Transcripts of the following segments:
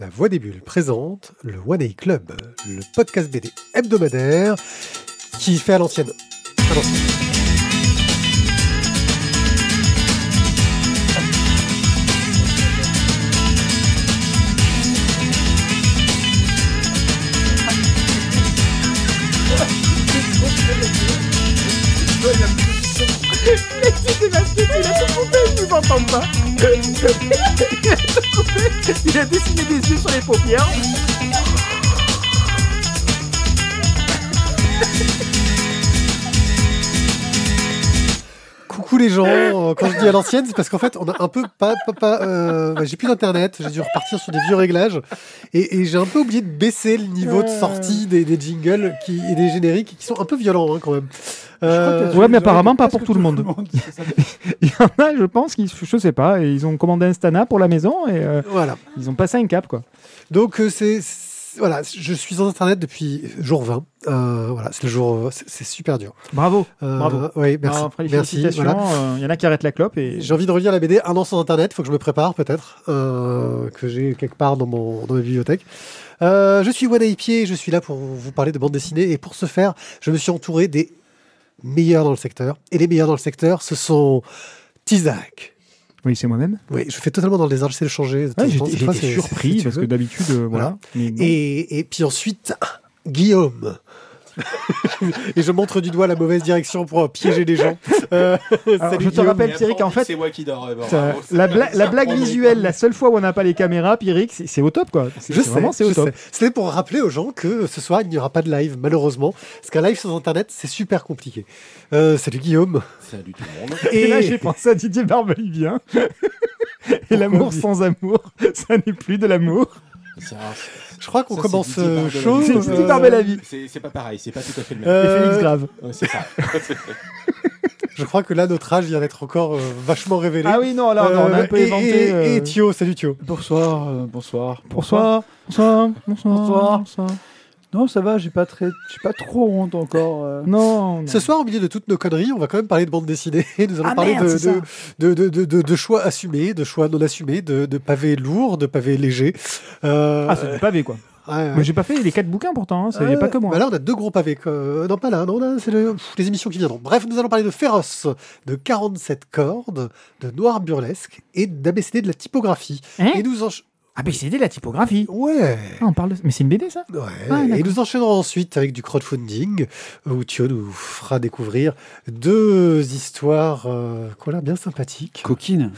La Voix des Bulles présente le One Day Club, le podcast BD hebdomadaire qui fait à l'ancienne. À l'ancienne. Il a dessiné des yeux sur les paupières. Les gens, euh, quand je dis à l'ancienne, c'est parce qu'en fait, on a un peu pas, pas, pas euh, bah, j'ai plus d'internet, j'ai dû repartir sur des vieux réglages et, et j'ai un peu oublié de baisser le niveau de sortie des, des jingles qui, et des génériques qui sont un peu violents hein, quand même. Euh, Ouais, mais apparemment pas pour tout le monde. Il y en a, je pense, qui, je sais pas, et ils ont commandé un Stana pour la maison et euh, voilà. ils ont passé un cap, quoi. Donc euh, c'est c'est- voilà, je suis sur internet depuis jour 20. Euh, voilà, c'est le jour, c'est super dur. Bravo. Euh, Bravo. Oui, merci. Alors, merci. voilà. euh, Il y en a qui arrêtent la clope et J'ai envie de relire la BD un an sans internet, il faut que je me prépare peut-être, que j'ai quelque part dans, mon, dans ma bibliothèque. Je suis Wada Pied, je suis là pour vous parler de bande dessinée et pour ce faire, je me suis entouré des meilleurs dans le secteur. Et les meilleurs dans le secteur, ce sont Tizak. Oui, c'est moi-même. Oui, je fais totalement dans le désordre, j'essaie de changer. Ouais, J'étais surpris parce que d'habitude, euh, voilà. Mais non. Et, et puis ensuite, Guillaume. Et je montre du doigt la mauvaise direction pour piéger les gens. Euh, Alors, salut je te rappelle, Pierrick, après, on en dit fait, c'est moi qui dors. ouais, bon, ça- la, bla- la blague visuelle, la seule fois où on n'a pas les caméras, Pierrick, c'est au top, quoi. C'est Je vraiment, sais, c'est au top. C'était pour rappeler aux gens que ce soir, il n'y aura pas de live, malheureusement. Parce qu'un live sans Internet, c'est super compliqué. Euh, salut Guillaume. Salut tout le monde. Et là, j'ai pensé à Didier Barbelivien. Et l'amour sans amour, ça n'est plus de l'amour. Je crois qu'on commence c'est Didier euh, chaud. C'est Euh, Didier Barbelivien. C'est c'est pas pareil, c'est pas tout à fait le même. Euh, Et Félix Grave. Ouais, c'est ça. Je crois que là, notre âge vient d'être encore euh, vachement révélé. Ah oui, non, là, on a un peu Euh, et, éventé. et- euh, et Thio, salut Thio. Bonsoir, euh, bonsoir. Bonsoir. Bonsoir. Bonsoir. Bonsoir. Non, ça va, j'ai pas très, j'ai pas trop honte encore. euh. Non. non. Ce soir, au milieu de toutes nos conneries, on va quand même parler de bande dessinée. Nous allons Ah parler merde, de, c'est ça. de, de, de, de- de choix assumés, de choix non assumés, de, de pavés lourds, de pavés légers. Euh, Ah, c'est du pavé, quoi. ouais, ouais. J'ai pas fait les quatre bouquins pourtant, il n'y a Euh, pas que moi. bah là, on a deux gros pavés. Euh, non, pas là. Non, là, c'est le- les émissions qui viendront. Bref, nous allons parler de Féroce, de 47 cordes, de Noir Burlesque et d'ABCD de la typographie. Hein et nous encha- Ah, mais c'est de la typographie. Ouais. Ah, on parle de... Mais c'est une BD, ça? Ouais, Ah, et nous enchaînerons ensuite avec du crowdfunding, où Thio nous fera découvrir deux histoires euh, a bien sympathiques. Coquine.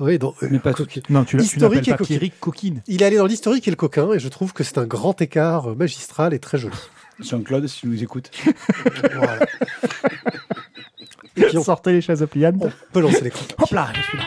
Oui, donc, euh, Mais pas co- Non, tu Historique et pas coquine. Coquine. Il est allé dans l'historique et le coquin, et je trouve que c'est un grand écart euh, magistral et très joli. Jean-Claude, si tu nous écoutes. Voilà. Et puis on Sortez les chaises pliables. on peut lancer les chroniques. Hop là, je suis là.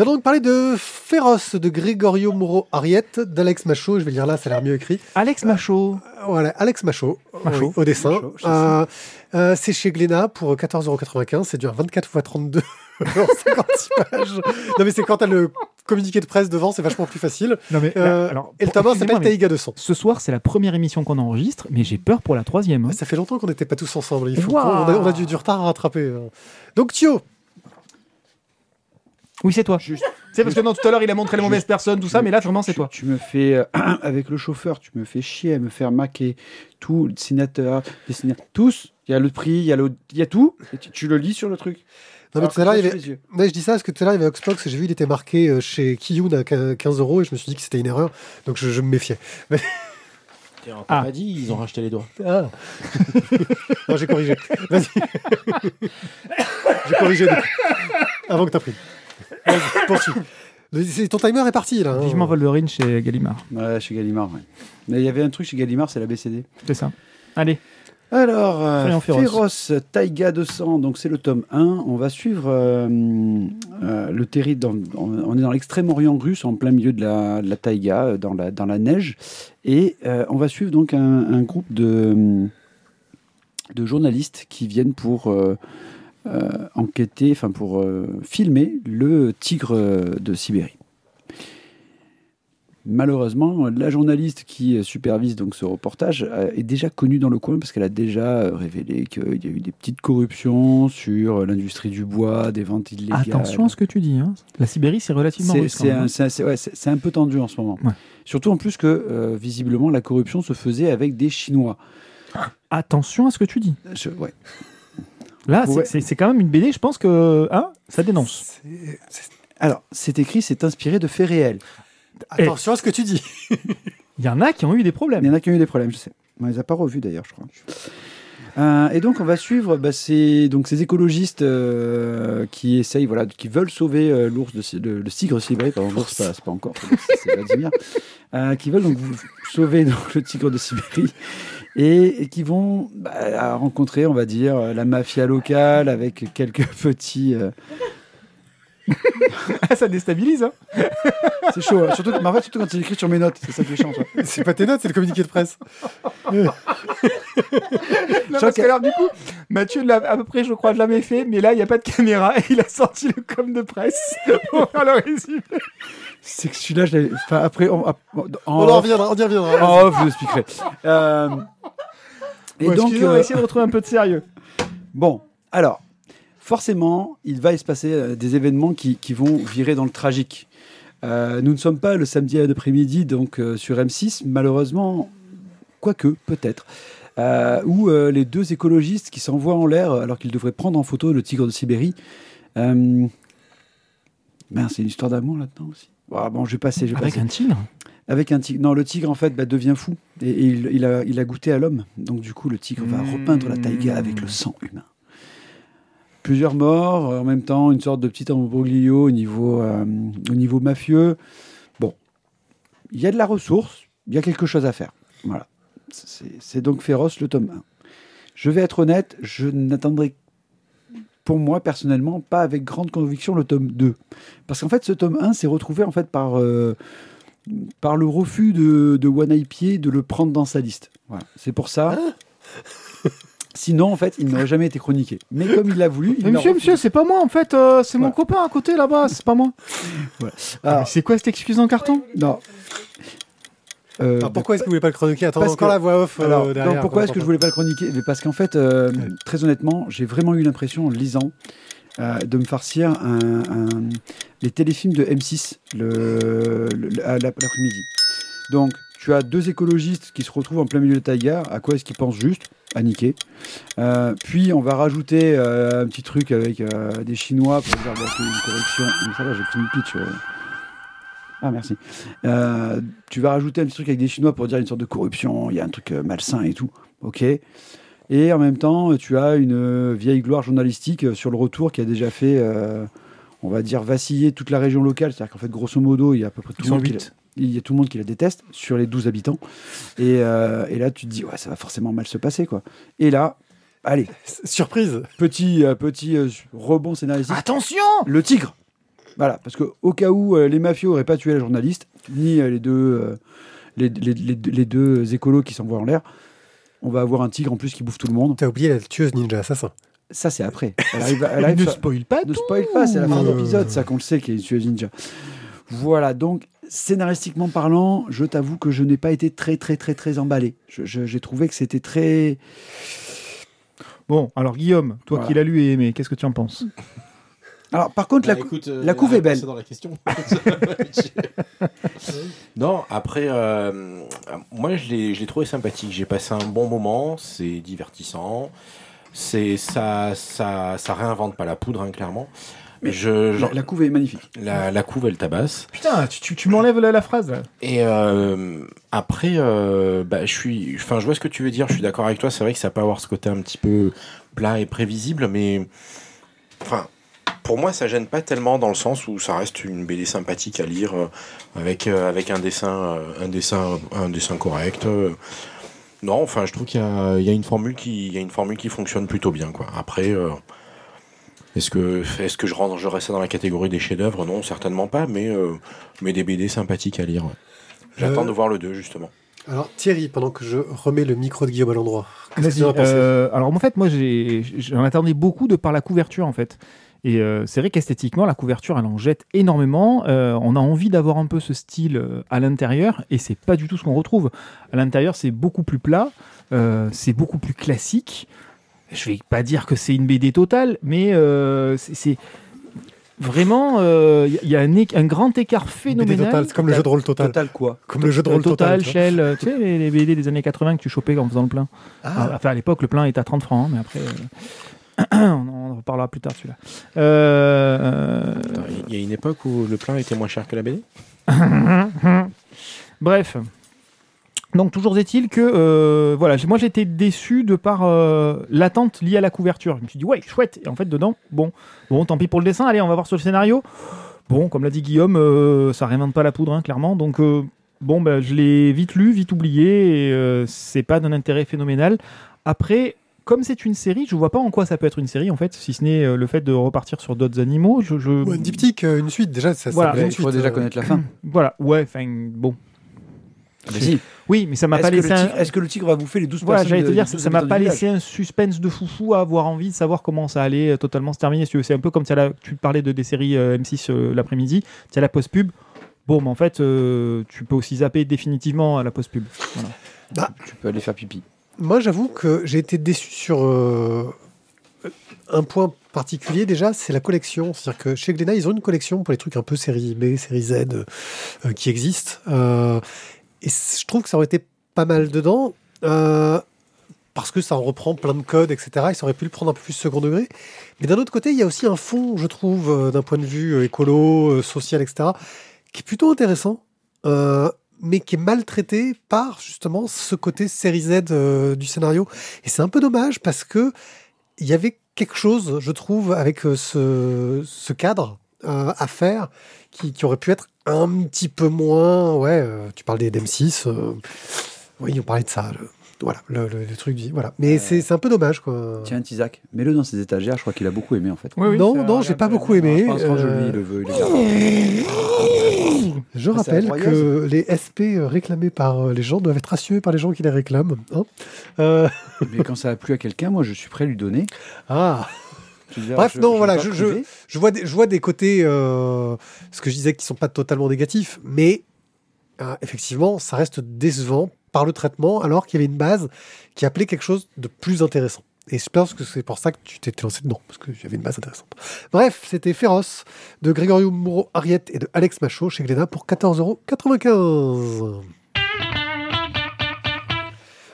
Nous allons donc parler de Féroce de Gregorio Moro Ariette, d'Alex Machaut. Je vais lire là, ça a l'air mieux écrit. Alex Machaut. Euh, Voilà, Alex Machaut. oui, au dessin. Euh, euh, c'est chez Glénat pour 14,95€. C'est du 24 x 32 en 56 pages. Non, mais c'est quand t'as le communiqué de presse devant, c'est vachement plus facile. Non, mais là, Euh, alors, et le tabac s'appelle Taïga 200. Ce soir, c'est la première émission qu'on enregistre, mais j'ai peur pour la troisième. hein. Ça fait longtemps qu'on n'était pas tous ensemble. Il faut on, a, on a du, du retard à rattraper. hein. Donc, Thio, Oui, c'est toi. Juste- C'est parce que non, tout à l'heure, il a montré les mauvaises personnes, tout ça, mais là, vraiment, c'est toi. Tu me fais, euh, avec le chauffeur, tu me fais chier à me faire maquer tout, le dessinateur, dessinateur, tous. Il y a le prix, il y a, le, il y a tout. Et tu, tu le lis sur le truc. non, mais tout à l'heure, que il y avait- les. Ouais, je dis ça parce que tout à l'heure, il y avait Oxbox, j'ai vu, il était marqué euh, chez Kiyun à 15 euros et je me suis dit que c'était une erreur, donc je, je me méfiais. Tiens, on t'a Ah. pas dit, ils ont racheté les doigts. Ah. non, j'ai corrigé. Vas-y. j'ai corrigé depuis. avant que t'imprimes. Vas-y, poursuis. Ton timer est parti là. hein. Vivement Wolverine chez Gallimard. Ouais, chez Gallimard, ouais. Mais il y avait un truc chez Gallimard, c'est la BCD. C'est ça. Allez. Alors, euh. Féroce, Taïga 200, donc c'est le tome 1. On va suivre euh, euh, le terri. Dans, on on est dans l'extrême-orient russe, en plein milieu de la, de la taïga, euh, dans la, dans la neige. Et euh, on va suivre donc un, un groupe de, de journalistes qui viennent pour euh, enquêter, enfin pour euh, filmer le tigre de Sibérie. Malheureusement, la journaliste qui supervise donc ce reportage euh, est déjà connue dans le coin parce qu'elle a déjà révélé qu'il y a eu des petites corruptions sur l'industrie du bois, des ventes illégales. Attention à ce que tu dis. hein. La Sibérie, c'est relativement C'est un, hein. c'est un- ouais, peu tendu en ce moment. Ouais. Surtout en plus que, euh, visiblement, la corruption se faisait avec des Chinois. Attention à ce que tu dis. Je- ouais. Là, c'est- Ouais. c'est quand même une BD, je pense que hein, ça dénonce. Alors, c'est écrit, c'est inspiré de faits réels. Attention à ce que tu dis. Il y en a qui ont eu des Il y problèmes. en a qui ont eu des problèmes, je sais. On les a pas revus d'ailleurs, je crois. Euh, et donc on va suivre bah, ces, donc ces écologistes euh, qui essayent, voilà, qui veulent sauver euh, l'ours, de, le, le tigre Sibérie, pardon, l'ours pas, pas encore, c'est Vladimir, euh, qui veulent donc sauver donc, le tigre de Sibérie et, et qui vont bah, rencontrer, on va dire, la mafia locale avec quelques petits. euh, ça déstabilise. Hein. c'est chaud, hein. surtout, mais en fait, surtout quand c'est écrit sur mes notes, c'est ça qui est chiant. C'est pas tes notes, c'est le communiqué de presse. Non, parce que alors, du coup, Mathieu l'a à peu près, je crois, jamais fait, mais là, il n'y a pas de caméra et il a sorti le com de presse pour faire le résumé. C'est que celui-là, je l'avais. Enfin, après, on, en, On en reviendra, on y reviendra. En off, je vous expliquerai. Euh, et Bon, donc, on va essayer de retrouver un peu de sérieux. bon, alors, forcément, il va y se passer euh, des événements qui, qui vont virer dans le tragique. Euh, nous ne sommes pas le samedi après-midi, donc euh, sur M6, malheureusement, quoique, peut-être, euh, où euh, les deux écologistes qui s'envoient en l'air alors qu'ils devraient prendre en photo le tigre de Sibérie. Mince, c'est une histoire d'amour là-dedans aussi. Ah, bon, je vais passer. Je vais Avec passer. un tigre Avec un tigre. Non, le tigre, en fait, bah, devient fou. Et, et il, il a, il a goûté à l'homme. Donc, du coup, le tigre va Mmh. repeindre la taïga avec le sang humain. Plusieurs morts, en même temps, une sorte de petit embroglio au niveau, euh, au niveau mafieux. Bon, il y a de la ressource, il y a quelque chose à faire. Voilà. C'est c'est donc féroce le tome 1. Je vais être honnête, je n'attendrai pour moi personnellement pas avec grande conviction le tome 2. Parce qu'en fait, ce tome 1 s'est retrouvé en fait par, euh, par le refus de, de One Eye Pied de le prendre dans sa liste. Voilà. C'est pour ça. Sinon, en fait, il n'aurait jamais été chroniqué. Mais comme il l'a voulu, il Mais monsieur, monsieur, c'est pas moi en fait, euh, c'est mon copain à côté là-bas, c'est pas moi. Voilà. Ah, Alors, c'est quoi cette excuse en carton? Non. Euh, Alors pourquoi est-ce que vous voulez pas le chroniquer Attends, Parce encore que- la voix off euh, Alors, derrière. donc pourquoi quoi, est-ce que je voulais pas le chroniquer Parce qu'en fait, euh, très honnêtement, j'ai vraiment eu l'impression, en le lisant, euh, de me farcir un, un- les téléfilms de M6 le, le- à la- l'après-midi. Donc, tu as deux écologistes qui se retrouvent en plein milieu de taïga. À quoi est-ce qu'ils pensent juste? À niquer. Euh, puis, on va rajouter euh, un petit truc avec euh, des Chinois pour dire bah, a une corruption. Mais ça va, j'ai fini le pitch. Euh. Ah, merci. Euh, tu vas rajouter un petit truc avec des Chinois pour dire une sorte de corruption, il y a un truc euh, malsain et tout. Ok. Et en même temps, tu as une euh, vieille gloire journalistique euh, sur le retour qui a déjà fait, euh, on va dire, vaciller toute la région locale. C'est-à-dire qu'en fait, grosso modo, il y a à peu près tout le monde qui la- il y a tout le monde qui la déteste sur les 12 habitants. Et, euh, et là, tu te dis, ouais, ça va forcément mal se passer, quoi. Et là, allez, Surprise petit, euh, petit euh, rebond scénaristique. Attention Le tigre Voilà, parce que au cas où euh, les mafieux n'auraient pas tué la journaliste, ni euh, les deux, euh, les, les- les- les deux écolos qui s'envoient en l'air, on va avoir un tigre en plus qui bouffe tout le monde. T'as oublié la tueuse ninja assassin. Ça, c'est après. Elle arrive, elle arrive Ne sur- spoil pas ne tout. spoil pas, c'est la fin de l'épisode, ça qu'on le sait qu'il y a une tueuse ninja. Voilà, donc scénaristiquement parlant, je t'avoue que je n'ai pas été très très très très emballé. J'ai trouvé que c'était très... Bon, alors Guillaume, toi Voilà. qui l'as lu et aimé, qu'est-ce que tu en penses? Alors par contre, Bah, la, cou- écoute, euh, la couve est belle. dans la question. non, après, euh, moi je l'ai je l'ai trouvé sympathique. J'ai passé un bon moment, c'est divertissant. C'est ça, ça, ça réinvente pas la poudre, hein, clairement. Mais je, la, couve est magnifique. la, la couve, elle tabasse. Putain, tu, tu- tu m'enlèves la, la phrase là. Et euh, après, euh, bah, je suis, enfin, je vois ce que tu veux dire. Je suis d'accord avec toi. C'est vrai que ça peut avoir ce côté un petit peu plat et prévisible, mais enfin, pour moi, ça gêne pas tellement dans le sens où ça reste une BD sympathique à lire euh, avec euh, avec un dessin, euh, un dessin, un dessin correct. euh. non, enfin, je trouve qu'il y a, il y a une formule qui, il y a une formule qui fonctionne plutôt bien, quoi. Après. euh, est-ce que, est-ce que je rangerais ça dans la catégorie des chefs-d'œuvre? Non, certainement pas, mais, euh, mais des BD sympathiques à lire. ouais. J'attends Euh, de voir le 2, justement. Alors Thierry, pendant que je remets le micro de Guillaume à l'endroit, qu'est-ce que tu en as pensé? euh, alors en fait, moi, j'en attendais beaucoup de par la couverture en fait. Et euh, c'est vrai qu'esthétiquement, la couverture, elle en jette énormément. Euh, on a envie d'avoir un peu ce style euh, à l'intérieur, et c'est pas du tout ce qu'on retrouve. À l'intérieur, c'est beaucoup plus plat, euh, c'est beaucoup plus classique. Je vais pas dire que c'est une BD totale, mais euh, c'est- vraiment, euh, il y a un, grand écart BD phénoménal. Total, c'est comme le jeu de rôle total. Total quoi Comme le jeu de rôle total. Total. Shell, tu sais, les, les BD des années 80 que tu chopais en faisant le plein. Ah, Enfin, à l'époque, le plein était à 30 francs, hein, mais après, euh, on en reparlera plus tard celui-là. Euh, Il y a une époque où le plein était moins cher que la BD Bref. Donc toujours est-il que euh, voilà, moi j'étais déçu de par euh, l'attente liée à la couverture. Je me suis dit ouais chouette et en fait dedans bon bon tant pis pour le dessin. Allez on va voir sur le scénario. Bon comme l'a dit Guillaume, euh, ça réinvente pas la poudre hein, clairement. Donc bon ben je l'ai vite lu, vite oublié et c'est pas d'un intérêt phénoménal. Après comme c'est une série, je vois pas en quoi ça peut être une série en fait, si ce n'est euh, le fait de repartir sur d'autres animaux. Je, je- ou un diptyque, euh, une suite, déjà, ça Voilà. Il faut déjà euh, connaître la fin. Voilà ouais enfin bon. Ah, bah si. Oui mais ça m'a Est-ce pas que, le laissé. un- tigre- est-ce que le tigre va bouffer les 12 Voilà, personnes j'allais te dire, ça 12 ça m'a pas laissé un suspense de foufou à avoir envie de savoir comment ça allait euh, totalement se terminer. C'est un peu comme tu, as la- tu parlais de des séries euh, M6 euh, l'après-midi, tu as la post-pub. Bon, mais en fait, euh, tu peux aussi zapper définitivement à la post-pub. Voilà. village. Tu peux aller faire pipi. Moi, j'avoue que j'ai été déçu sur euh, un point particulier déjà, c'est la collection. C'est-à-dire que chez Glénat, ils ont une collection pour les trucs un peu série B, série Z euh, euh, qui existent. Et je trouve que ça aurait été pas mal dedans. parce que ça en reprend plein de codes, etc. Ils auraient pu le prendre un peu plus second degré. Mais d'un autre côté, il y a aussi un fond, je trouve, d'un point de vue écolo, social, etc., qui est plutôt intéressant. Mais qui est maltraité par justement ce côté série Z euh, du scénario. Et c'est un peu dommage parce que il y avait quelque chose, je trouve, avec euh, ce, ce cadre euh, à faire qui, qui aurait pu être un petit peu moins. Ouais, euh, tu parles des DM6. euh, oui, on parlait de ça. le- voilà, le, le- le truc. du- Voilà. Mais c'est c'est un peu dommage, quoi. Tiens, Isaac, mets-le dans ses étagères. Je crois qu'il a beaucoup aimé en fait. non, non, j'ai pas beaucoup aimé. Je pense que je lui le veux. il. Je Ah, rappelle que les SP réclamés par euh, les gens doivent être assurés par les gens qui les réclament. hein. Euh, Mais quand ça a plu à quelqu'un, moi je suis prêt à lui donner. ah, dire, Bref, je- non, voilà, je- vois des, je vois des côtés, euh, ce que je disais, qui sont pas totalement négatifs, mais euh, effectivement, ça reste décevant par le traitement, alors qu'il y avait une base qui appelait quelque chose de plus intéressant. Et je pense que c'est pour ça que tu t'es lancé dedans, parce qu'il y avait une base intéressante. Bref, c'était Féroce de Grégorio Moreau Ariette et de Alex Machaut chez Glénat pour 14,95€.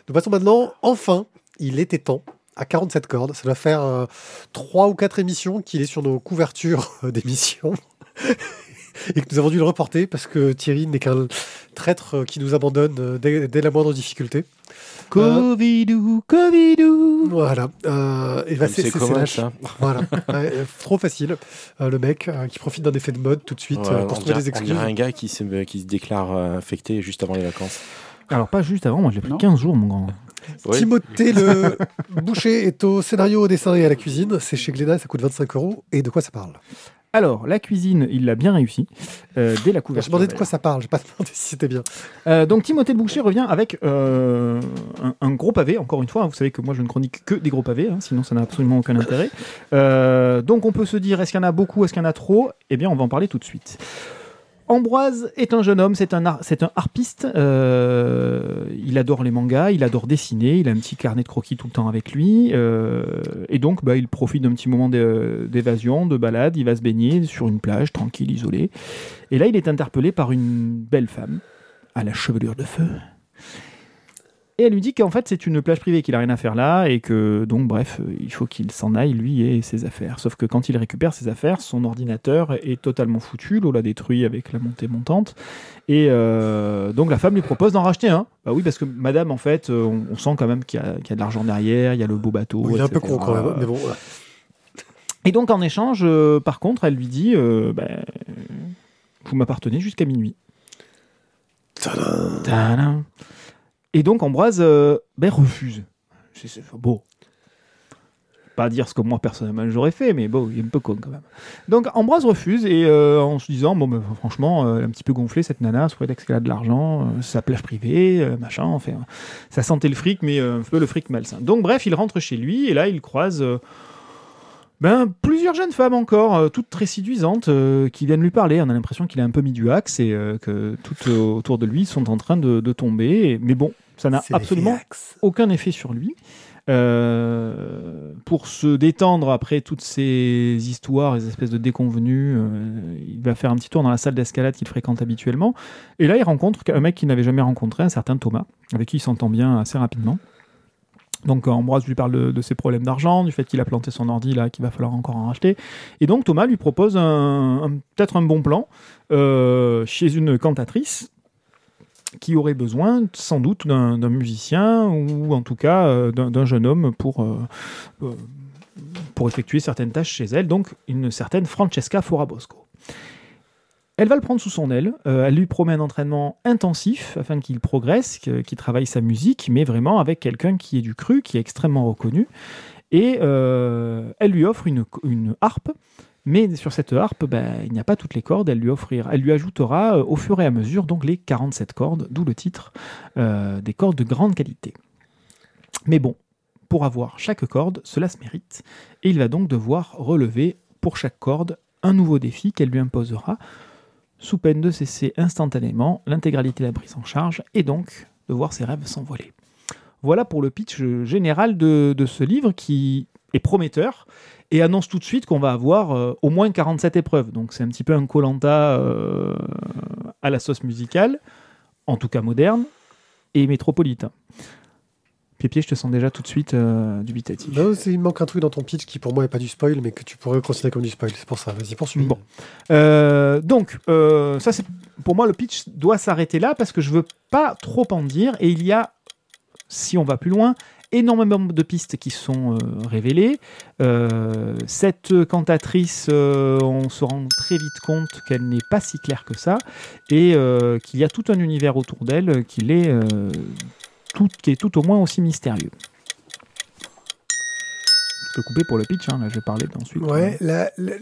Nous passons maintenant, enfin, il était temps, à 47 cordes. Ça doit faire euh, trois ou quatre émissions qu'il est sur nos couvertures euh, d'émissions. Et que nous avons dû le reporter parce que Thierry n'est qu'un traître euh, qui nous abandonne euh, dès, dès la moindre difficulté. Covidou, Covidou. Voilà. Euh, et bah, c'est ça. Voilà. Ouais, euh, trop facile. Euh, le mec euh, qui profite d'un effet de mode tout de suite Ouais, euh, on, pour trouver des on excuses. dirait un gars qui se, qui se déclare infecté juste avant les vacances. Alors, pas juste avant, moi je l'ai pris Non. 15 jours, mon grand. Oui. Timothée le boucher est au scénario, au dessin et à la cuisine. C'est chez Glénat, ça coûte 25 euros. Et de quoi ça parle? Alors, la cuisine, il l'a bien réussi euh, dès la Je couverture. demandais de quoi ça parle, j'ai pas demandé si c'était bien. Euh, donc Timothée de Boucher revient avec euh, un, un gros pavé, encore une fois, hein, vous savez que moi je ne chronique que des gros pavés, hein, sinon ça n'a absolument aucun intérêt. Donc on peut se dire, est-ce qu'il y en a beaucoup, est-ce qu'il y en a trop? Eh bien on va en parler tout de suite. Ambroise est un jeune homme, c'est un, harpiste, euh, il adore les mangas, il adore dessiner, il a un petit carnet de croquis tout le temps avec lui, euh, et donc bah, il profite d'un petit moment d'é- d'évasion, de balade, il va se baigner sur une plage, tranquille, isolé, et là il est interpellé par une belle femme, à la chevelure de feu. Et elle lui dit qu'en fait c'est une plage privée, qu'il a rien à faire là et que donc bref euh, il faut qu'il s'en aille lui et ses affaires. Sauf que quand il récupère ses affaires, son ordinateur est totalement foutu, l'eau l'a détruit avec la montée montante et euh, donc la femme lui propose d'en racheter un. Bah oui parce que Madame en fait euh, on, on sent quand même qu'il y, a- qu'il y a de l'argent derrière, il y a le beau bateau. Bon, il est un peu con quand même, mais bon. voilà. Et donc en échange, euh, par contre, elle lui dit euh, ben, Vous m'appartenez jusqu'à minuit. Tadam. Et donc Ambroise euh, ben, refuse. C'est bon. Pas dire ce que moi personnellement j'aurais fait, mais bon, il est un peu con quand même. Donc Ambroise refuse et euh, en se disant bon, ben, franchement, euh, elle un petit peu gonflée cette nana, sous prétexte qu'elle a de l'argent, sa plage privée, machin, enfin, ça sentait le fric, mais un peu le fric malsain. Donc bref, il rentre chez lui et là il croise. Ben, plusieurs jeunes femmes encore, toutes très séduisantes, qui viennent lui parler. On a l'impression qu'il a un peu mis du axe et que toutes autour de lui sont en train de, tomber. Mais bon, ça n'a absolument aucun effet sur lui. Euh, pour se détendre après toutes ces histoires, les espèces de déconvenues, euh, il va faire un petit tour dans la salle d'escalade qu'il fréquente habituellement. Et là, il rencontre un mec qu'il n'avait jamais rencontré, un certain Thomas, avec qui il s'entend bien assez rapidement. Donc Ambroise lui parle de, de ses problèmes d'argent, du fait qu'il a planté son ordi là, qu'il va falloir encore en racheter. Et donc Thomas lui propose un, un- peut-être un bon plan euh, chez une cantatrice qui aurait besoin sans doute d'un musicien ou en tout cas euh, d'un jeune homme pour, euh, euh, pour effectuer certaines tâches chez elle, donc une certaine Francesca Forabosco. Elle va le prendre sous son aile, elle lui promet un entraînement intensif afin qu'il progresse, qu'il travaille sa musique, mais vraiment avec quelqu'un qui est du cru, qui est extrêmement reconnu. Et elle lui offre une harpe, mais sur cette harpe, ben, il n'y a pas toutes les cordes, elle lui, offrira, elle lui ajoutera euh, au fur et à mesure donc les 47 cordes, d'où le titre, euh, des cordes de grande qualité. Mais bon, pour avoir chaque corde, cela se mérite, et il va donc devoir relever pour chaque corde un nouveau défi qu'elle lui imposera, sous peine de cesser instantanément l'intégralité de la prise en charge, et donc de voir ses rêves s'envoler. Voilà pour le pitch général de, de ce livre qui est prometteur et annonce tout de suite qu'on va avoir euh, au moins 47 épreuves. Donc c'est un petit peu un Colanta à la sauce musicale, en tout cas moderne et métropolitain. Pépier, je te sens déjà tout de suite euh, dubitatif. Non, il manque un truc dans ton pitch qui pour moi est pas du spoil, mais que tu pourrais considérer comme du spoil. C'est pour ça. Vas-y, poursuis. Bon. Euh, donc, euh, ça c'est pour moi le pitch doit s'arrêter là parce que je veux pas trop en dire et il y a, si on va plus loin, énormément de pistes qui sont euh, révélées. Euh, cette cantatrice, euh, on se rend très vite compte qu'elle n'est pas si claire que ça et qu'il y a tout un univers autour d'elle qu'il est tout, qui est tout au moins aussi mystérieux. Je peux couper pour le pitch, hein, là je vais parler ensuite. Ouais, la- la-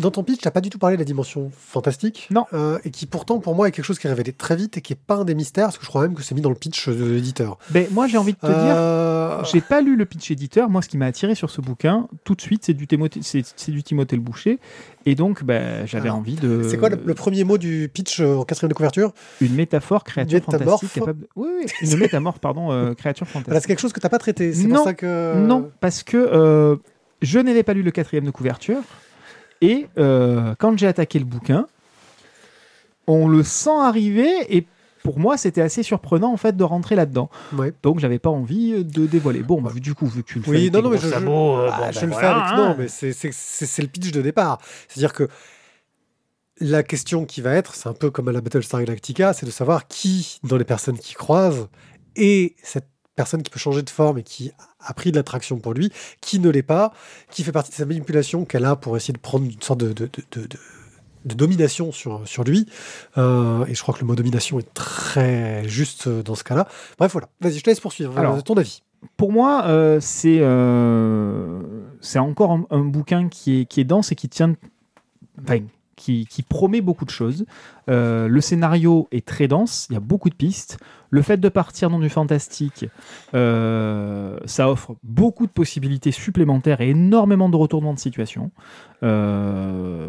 dans ton pitch, tu n'as pas du tout parlé de la dimension fantastique. Non. Euh, et qui pourtant, pour moi, est quelque chose qui est révélé très vite et qui est pas un des mystères, parce que je crois même que c'est mis dans le pitch de l'éditeur. Ben, moi j'ai envie de te dire, Euh, J'ai pas lu le pitch éditeur. Moi, ce qui m'a attiré sur ce bouquin, tout de suite, c'est du, Timothée- c'est, c'est du Timothée le Boucher. Et donc, ben, j'avais Alors, envie de. C'est quoi le, le premier mot du pitch euh, en quatrième de couverture? Une métaphore créature Métamorphe. fantastique capable. Oui, oui, une métamorphe, pardon, euh, créature Voilà, fantastique. C'est quelque chose que tu n'as pas traité. C'est Non. pour ça que. Non, parce que euh, je n'avais pas lu le quatrième de couverture. Et euh, quand j'ai attaqué le bouquin, on le sent arriver. Et pour moi, c'était assez surprenant en fait de rentrer là-dedans. Ouais. Donc, j'avais pas envie de dévoiler. Bon, bah, du coup, vu que tu le fais. Oui, avec non, non, mais je, je- sabots, euh, ah, bon, je ben le fais avec. hein. Non, mais c'est le pitch de départ. C'est-à-dire que la question qui va être, c'est un peu comme à la Battlestar Galactica, c'est de savoir qui, dans les personnes qui croisent, est cette personne qui peut changer de forme et qui a pris de l'attraction pour lui, qui ne l'est pas, qui fait partie de sa manipulation qu'elle a pour essayer de prendre une sorte de, de, de- de- de- de domination sur, sur lui. Euh, et je crois que le mot domination est très juste dans ce cas-là. Bref, voilà. Vas-y, je te laisse poursuivre. Alors, Euh, ton avis. Pour moi, euh, c'est euh, c'est encore un, un bouquin qui est, qui est dense et qui tient, enfin, qui, qui promet beaucoup de choses. Euh, le scénario est très dense, il y a beaucoup de pistes. Le fait de partir dans du fantastique, euh, ça offre beaucoup de possibilités supplémentaires et énormément de retournements de situation. Euh,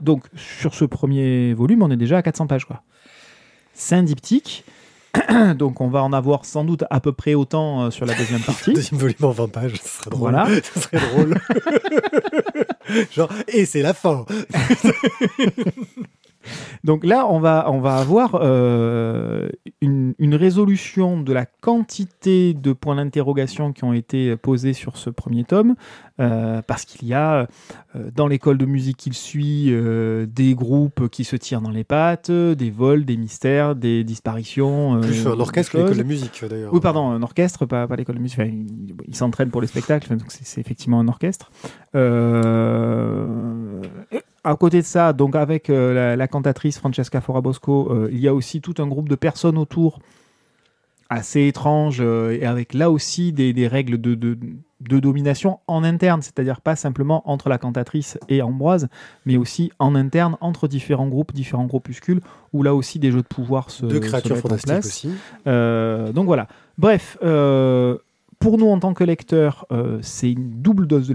donc, sur ce premier volume, on est déjà à 400 pages. C'est un diptyque. Donc on va en avoir sans doute à peu près autant sur la deuxième partie. Deuxième volume en 20 pages, ce serait drôle. Voilà. Ce serait drôle. Genre, et c'est la fin. Donc là, on va, on va avoir euh, une, une résolution de la quantité de points d'interrogation qui ont été posés sur ce premier tome, euh, parce qu'il y a euh, dans l'école de musique qu'il suit des groupes qui se tirent dans les pattes, des vols, des mystères, des disparitions. Plus un des orchestre que choses. l'école de musique, d'ailleurs. Oui, pardon, un orchestre, pas, pas l'école de musique. Enfin, il, il s'entraîne pour les spectacles, donc c'est effectivement un orchestre. À côté de ça, donc avec euh, la, la cantatrice Francesca Forabosco, euh, il y a aussi tout un groupe de personnes autour assez étranges euh, et avec là aussi des, des règles de, de, de domination en interne, c'est-à-dire pas simplement entre la cantatrice et Ambroise, mais aussi en interne entre différents groupes, différents groupuscules, où là aussi des jeux de pouvoir se se créatures mettent en fantastiques place. aussi. Donc voilà. Bref, pour nous, en tant que lecteurs, euh, c'est une double dose de,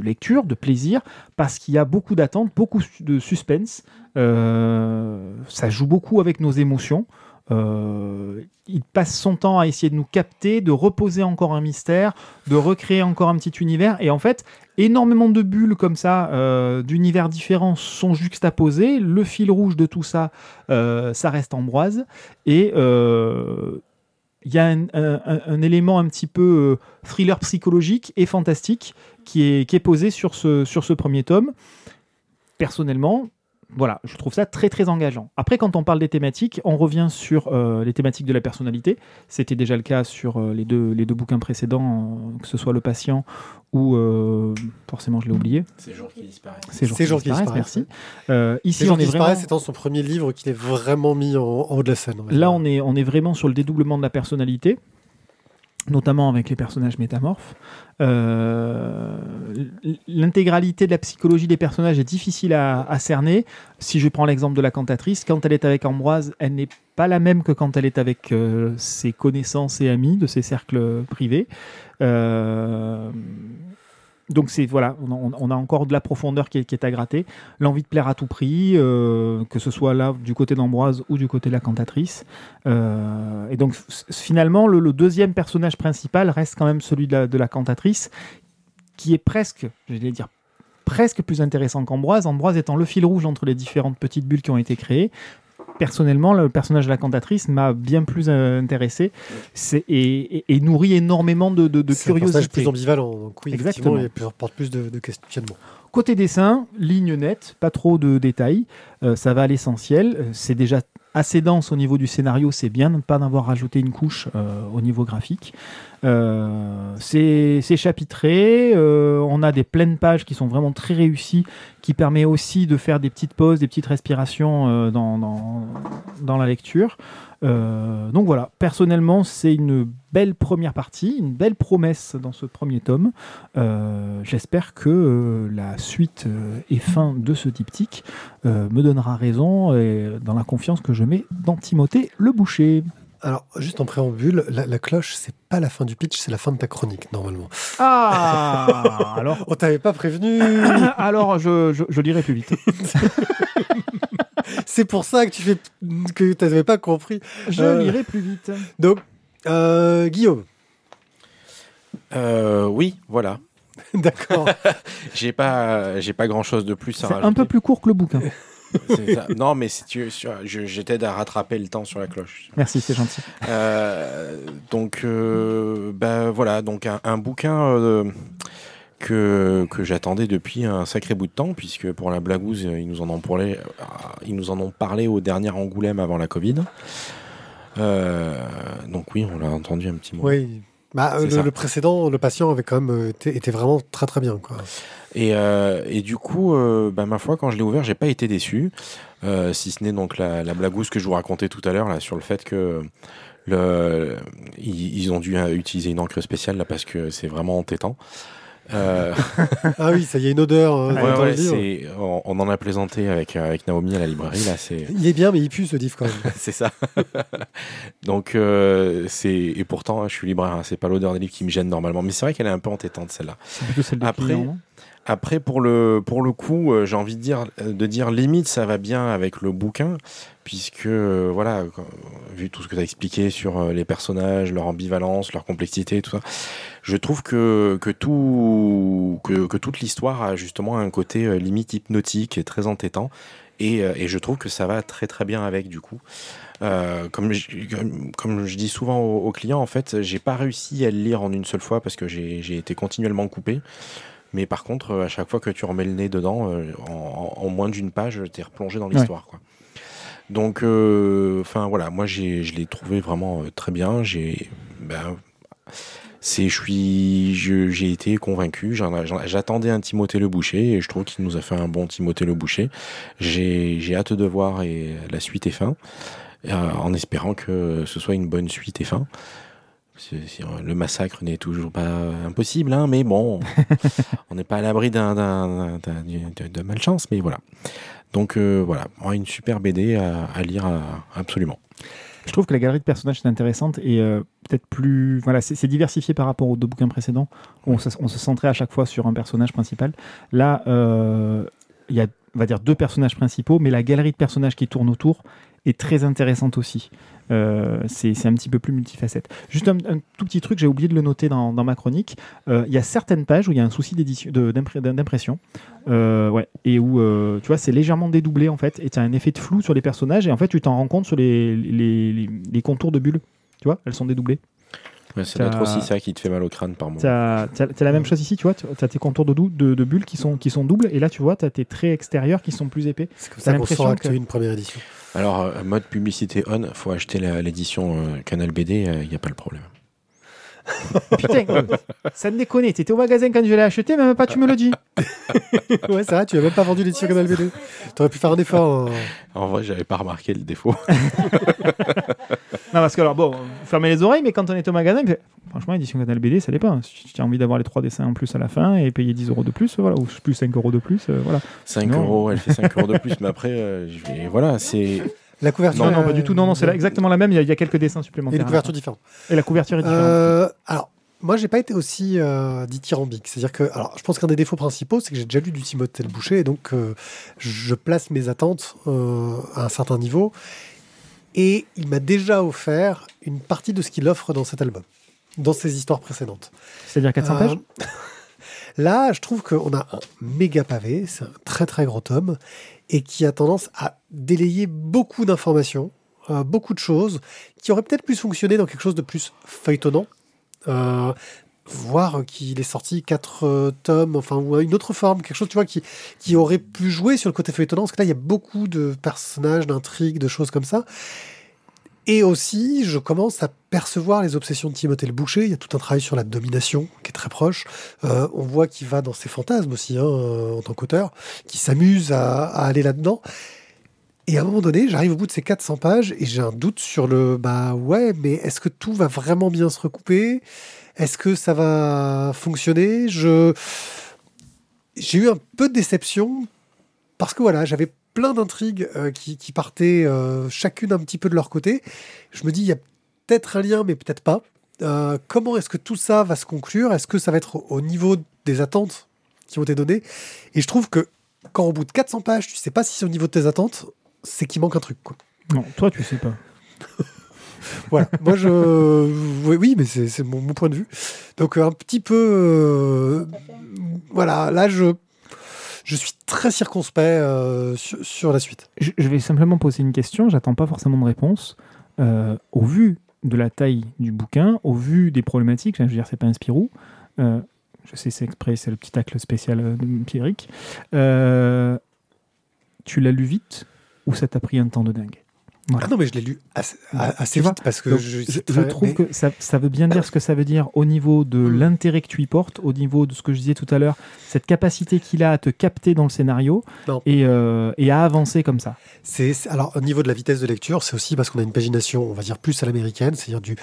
lecture, de plaisir, parce qu'il y a beaucoup d'attentes, beaucoup de suspense. Euh, ça joue beaucoup avec nos émotions. Euh, il passe son temps à essayer de nous capter, de reposer encore un mystère, de recréer encore un petit univers. Et en fait, énormément de bulles comme ça, d'univers différents, sont juxtaposés. Le fil rouge de tout ça, ça reste Ambroise. Et il y a un- un élément un petit peu euh, thriller psychologique et fantastique qui est, qui est posé sur ce, sur ce premier tome. Personnellement, voilà, je trouve ça très très engageant. Après, quand on parle des thématiques, on revient sur euh, les thématiques de la personnalité. C'était déjà le cas sur euh, les, deux, les deux bouquins précédents, euh, que ce soit Le Patient ou, euh, forcément je l'ai oublié, Ces jours qui disparaissent. Ces jours Ces qui jours qui disparaissent, merci. Euh, ici, Ces on est qui vraiment... disparaissent étant son premier livre qu'il est vraiment mis en, en haut de la scène. Là, on est, on est vraiment sur le dédoublement de la personnalité, notamment avec les personnages métamorphes. Euh, L'intégralité de la psychologie des personnages est difficile à, à cerner. Si je prends l'exemple de la cantatrice, quand elle est avec Ambroise, elle n'est pas la même que quand elle est avec euh, ses connaissances et amis de ses cercles privés. Euh, donc c'est voilà, on a, encore de la profondeur qui est, à gratter, l'envie de plaire à tout prix, euh, que ce soit là du côté d'Ambroise ou du côté de la cantatrice. Euh, et donc finalement, le, deuxième personnage principal reste quand même celui de la, de la cantatrice, qui est presque, je vais dire presque plus intéressant qu'Ambroise. Ambroise étant le fil rouge entre les différentes petites bulles qui ont été créées. Personnellement, le personnage de la cantatrice m'a bien plus euh, intéressé C'est- et, et- et nourrit énormément de, de, de C'est un personnage curiosité. plus ambivalent. Donc oui, Exactement. effectivement, il porte plus de, de questionnements. Côté dessin, ligne nette, pas trop de détails, euh, ça va à l'essentiel. Euh, C'est déjà assez dense au niveau du scénario, c'est bien de ne pas avoir rajouté une couche euh, au niveau graphique. Euh, c'est chapitré, euh, on a des pleines pages qui sont vraiment très réussies, qui permet aussi de faire des petites pauses, des petites respirations euh, dans, la lecture. Donc voilà, personnellement, c'est une belle première partie, une belle promesse dans ce premier tome. J'espère que la suite et fin de ce diptyque me donnera raison et dans la confiance que je mets dans Timothée le boucher. Alors, juste en préambule, la, la cloche, c'est pas la fin du pitch, c'est la fin de ta chronique, normalement. Ah Alors, On t'avait pas prévenu alors je, je, je lirai plus vite. C'est pour ça que tu fais que t'avais pas compris. Je Euh. lirai plus vite. Donc, euh, Guillaume, Euh, oui, voilà. d'accord. J'ai pas, j'ai pas grand chose de plus à C'est rajouter. un peu plus court que le bouquin. Ça. Non, mais si tu, t'aide à rattraper le temps sur la cloche. Merci, c'est gentil. Euh, donc, euh, bah, voilà, donc un, un bouquin euh, que, que j'attendais depuis un sacré bout de temps, puisque pour la blagouze, ils nous en ont parlé, ils nous en ont parlé au dernier Angoulême avant la Covid. Euh, donc oui, on l'a entendu un petit mot. oui. Bah, euh, le, précédent, le patient avait quand même euh, été, était vraiment très très bien. Quoi. Et, euh, et du coup, euh, bah, ma foi, quand je l'ai ouvert, j'ai pas été déçu. Euh, si ce n'est donc la, la blagouze que je vous racontais tout à l'heure là sur le fait que le, ils, ils ont dû utiliser une encre spéciale là parce que c'est vraiment entêtant. Euh, Ah oui, ça y a une odeur euh, ouais, dans ouais, le livre. c'est- on, on en a plaisanté avec, euh, avec Naomi à la librairie là. C'est Il est bien, mais il pue ce livre quand même. c'est ça. donc euh, c'est et pourtant hein, je suis libraire. hein, c'est pas l'odeur des livres qui me gêne normalement, mais c'est vrai qu'elle est un peu entêtante celle-là. C'est plutôt celle de Après, client, non Après, pour le, pour le coup, euh, j'ai envie de dire, euh, de dire limite, ça va bien avec le bouquin, puisque, euh, voilà, vu tout ce que tu as expliqué sur les personnages, leur ambivalence, leur complexité, tout ça, je trouve que, que, tout, que, que toute l'histoire a justement un côté limite hypnotique et très entêtant. Et, et je trouve que ça va très très bien avec du coup. Comme, je, comme, je dis souvent aux, aux clients, en fait, j'ai pas réussi à le lire en une seule fois parce que j'ai été continuellement coupé. Mais par contre, euh, à chaque fois que tu remets le nez dedans, euh, en, moins d'une page, t'es replongé dans l'histoire. Donc, euh, enfin voilà, moi j'ai, je l'ai trouvé vraiment très bien. J'ai, ben, c'est, je suis, je- j'ai été convaincu. J'attendais un Timothée le Boucher et je trouve qu'il nous a fait un bon Timothée le Boucher. J'ai, j'ai hâte de voir et la suite et fin, euh, en espérant que ce soit une bonne suite et fin. C'est- Le massacre n'est toujours pas impossible, hein, mais bon, on n'est pas à l'abri d'un, d'un- d'un- d'un- de malchance, mais voilà. Donc euh, voilà, une super BD à, à lire euh, absolument. Je trouve que la galerie de personnages est intéressante et euh, peut-être plus. Voilà, c'est c'est diversifié par rapport aux deux bouquins précédents. où On se, on se centrait à chaque fois sur un personnage principal. Là, euh, il y a, on va dire, deux personnages principaux, mais la galerie de personnages qui tourne autour est très intéressante aussi. Euh, c'est c'est un petit peu plus multifacette. Juste un, un tout petit truc, j'ai oublié de le noter dans, dans ma chronique. Euh, Il y a certaines pages où il y a un souci d'impression. Euh, ouais, et où euh, tu vois, c'est légèrement dédoublé en fait, et tu as un effet de flou sur les personnages, et en fait, tu t'en rends compte sur les, les, les- les contours de bulles. Tu vois, elles sont dédoublées. Ouais, ça doit être T'as- aussi ça qui te fait mal au crâne par moment. Tu as, la même chose ici, tu vois, tu as tes contours de, dou- de, de bulles qui sont, qui sont doubles, et là, tu vois, tu as tes traits extérieurs qui sont plus épais. C'est comme T'as ça qu'on Acte que- une première édition. Alors, euh, mode publicité on, faut acheter l'édition euh, Canal BD, il n'y a pas le problème. Putain, euh, ça ne déconne, t'étais au magasin quand je l'ai acheté, même pas tu me le dis. ouais, c'est vrai, tu n'as même pas vendu l'édition Canal BD. Tu aurais pu faire un effort. hein. En vrai, j'avais pas remarqué le défaut. Non, parce que alors, bon, vous fermez les oreilles, mais quand on est au magasin, il fait, franchement, édition Canal BD, ça dépend. Si tu as envie d'avoir les trois dessins en plus à la fin et payer 10 euros de plus, voilà, ou plus 5 euros de plus, euh, voilà. 5 Non. euros, elle fait 5 euros de plus, mais après, euh, je vais- voilà, c'est. La couverture. Non, non, euh, pas du tout. Non, non, c'est exactement la même. Il y, a- il y a quelques dessins Et supplémentaires. une couverture différente. Et la couverture est différente. Euh, alors, moi, j'ai pas été aussi euh, dithyrambique. C'est-à-dire que, alors, je pense qu'un des défauts principaux, c'est que j'ai déjà lu du Timothée Boucher, et donc euh, je place mes attentes euh, à un certain niveau. Et il m'a déjà offert une partie de ce qu'il offre dans cet album, dans ses histoires précédentes. C'est-à-dire 400 Euh, pages? Là, je trouve qu'on a un méga pavé, c'est un très très gros tome, et qui a tendance à délayer beaucoup d'informations, euh, beaucoup de choses, qui auraient peut-être pu fonctionner dans quelque chose de plus feuilletonnant. Euh, voir qu'il est sorti quatre euh, tomes, enfin, ou une autre forme, quelque chose, tu vois, qui, qui aurait pu jouer sur le côté feuilletonnant, parce que là, il y a beaucoup de personnages, d'intrigues, de choses comme ça. Et aussi, je commence à percevoir les obsessions de Timothée le Boucher. Il y a tout un travail sur la domination qui est très proche. Euh, on voit qu'il va dans ses fantasmes aussi, hein, en tant qu'auteur, qui s'amuse à aller là-dedans. Et à un moment donné, j'arrive au bout de ces 400 pages et j'ai un doute sur le bah ouais, mais est-ce que tout va vraiment bien se recouper? Est-ce que ça va fonctionner? Je j'ai eu un peu de déception parce que voilà, j'avais plein d'intrigues euh, qui, qui partaient euh, chacune un petit peu de leur côté. Je me dis, il y a peut-être un lien, mais peut-être pas. Euh, comment est-ce que tout ça va se conclure? Est-ce que ça va être au, au niveau des attentes qui ont été données? Et je trouve que quand au bout de 400 pages, tu sais pas si c'est au niveau de tes attentes, c'est qu'il manque un truc. Quoi. Non, toi, tu sais pas. Voilà, moi je. Oui, oui, mais c'est mon, mon point de vue. Donc un petit peu. euh, Voilà, là je. Je suis très circonspect euh, sur, sur la suite. Je, je vais simplement poser une question, j'attends pas forcément de réponse. Euh, au vu de la taille du bouquin, au vu des problématiques, je veux dire, c'est pas un Spirou. euh, je sais, c'est exprès, c'est le petit tacle spécial de Pierrick. Tu l'as lu vite ou ça t'a pris un temps de dingue? Voilà. Ah non, mais je l'ai lu assez, vite parce que Donc, je, trouve mais- que ça, ça veut bien dire ce que ça veut dire au niveau de Mm. l'intérêt que tu y portes, au niveau de ce que je disais tout à l'heure, cette capacité qu'il a à te capter dans le scénario et, euh, et à avancer comme ça. C'est- alors au niveau de la vitesse de lecture, c'est aussi parce qu'on a une pagination, on va dire plus à l'américaine, c'est-à-dire du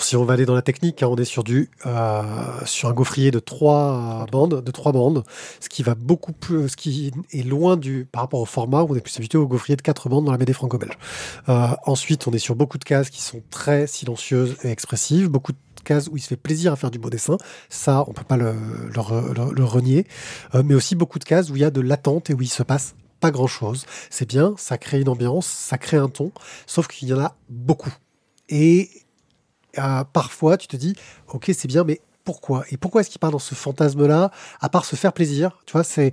si on va aller dans la technique, hein, on est sur du euh, sur un gaufrier de trois bandes, de trois bandes, ce qui va beaucoup plus, ce qui est loin du par rapport au format où on est plus habitué au gaufrier de quatre bandes dans la BD franco-belge. Euh, ensuite, on est sur beaucoup de cases qui sont très silencieuses et expressives, beaucoup de cases où il se fait plaisir à faire du beau dessin, ça on peut pas le, le, re- le- le renier, Euh, mais aussi beaucoup de cases où il y a de l'attente et où il se passe pas grand chose. C'est bien, ça crée une ambiance, ça crée un ton, sauf qu'il y en a beaucoup. Et euh, parfois, tu te dis, ok, c'est bien, mais pourquoi? Et pourquoi est-ce qu'il part dans ce fantasme-là, à part se faire plaisir? Tu vois, c'est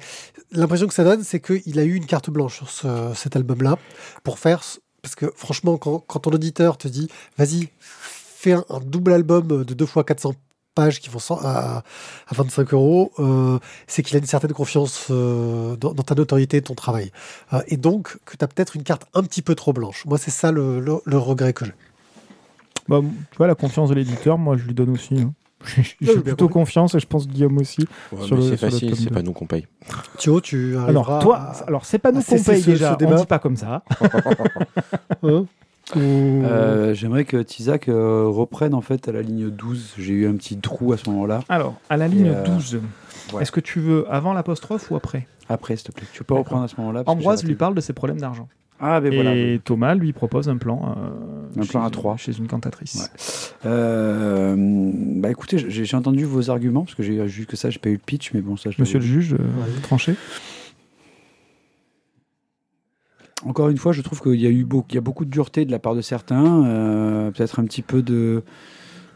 l'impression que ça donne, c'est qu'il a eu une carte blanche sur ce- cet album-là pour faire. Ce- Parce que franchement, quand, ton auditeur te dit, vas-y, fais un, double album de deux fois 400 pages qui vont à, à 25 euros, euh, c'est qu'il a une certaine confiance euh, dans, ta notoriété et ton travail. Euh, et donc, que tu as peut-être une carte un petit peu trop blanche. Moi, c'est ça le regret que j'ai. Bah, tu vois, la confiance de l'éditeur, moi, je lui donne aussi. hein. J'ai plutôt confiance et je pense que Guillaume aussi. Ouais, Sur c'est facile, c'est pas nous qu'on paye. Thio, tu Alors, toi, à- alors c'est pas nous qu'on paye ce- déjà, ce on débat dit pas comme ça. Hein Euh, J'aimerais que Tizak euh, reprenne en fait à la ligne 12. J'ai eu un petit trou à ce moment-là. Alors, à la ligne euh, 12, ouais. est-ce que tu veux avant l'apostrophe ou après? Après, s'il te plaît. Tu peux reprendre à ce moment-là Ambroise lui parle de ses problèmes d'argent. Ah, ben et voilà. oui. Thomas lui propose un plan euh, Un chez- plan à trois. Chez une cantatrice. Ouais. Euh, bah écoutez, j'ai entendu vos arguments parce que j'ai juste que ça, j'ai pas eu le pitch, mais bon, ça. je Monsieur le juge, euh, tranché. Encore une fois, je trouve qu'il y a eu beaucoup, il y a beaucoup de dureté de la part de certains, euh, peut-être un petit peu de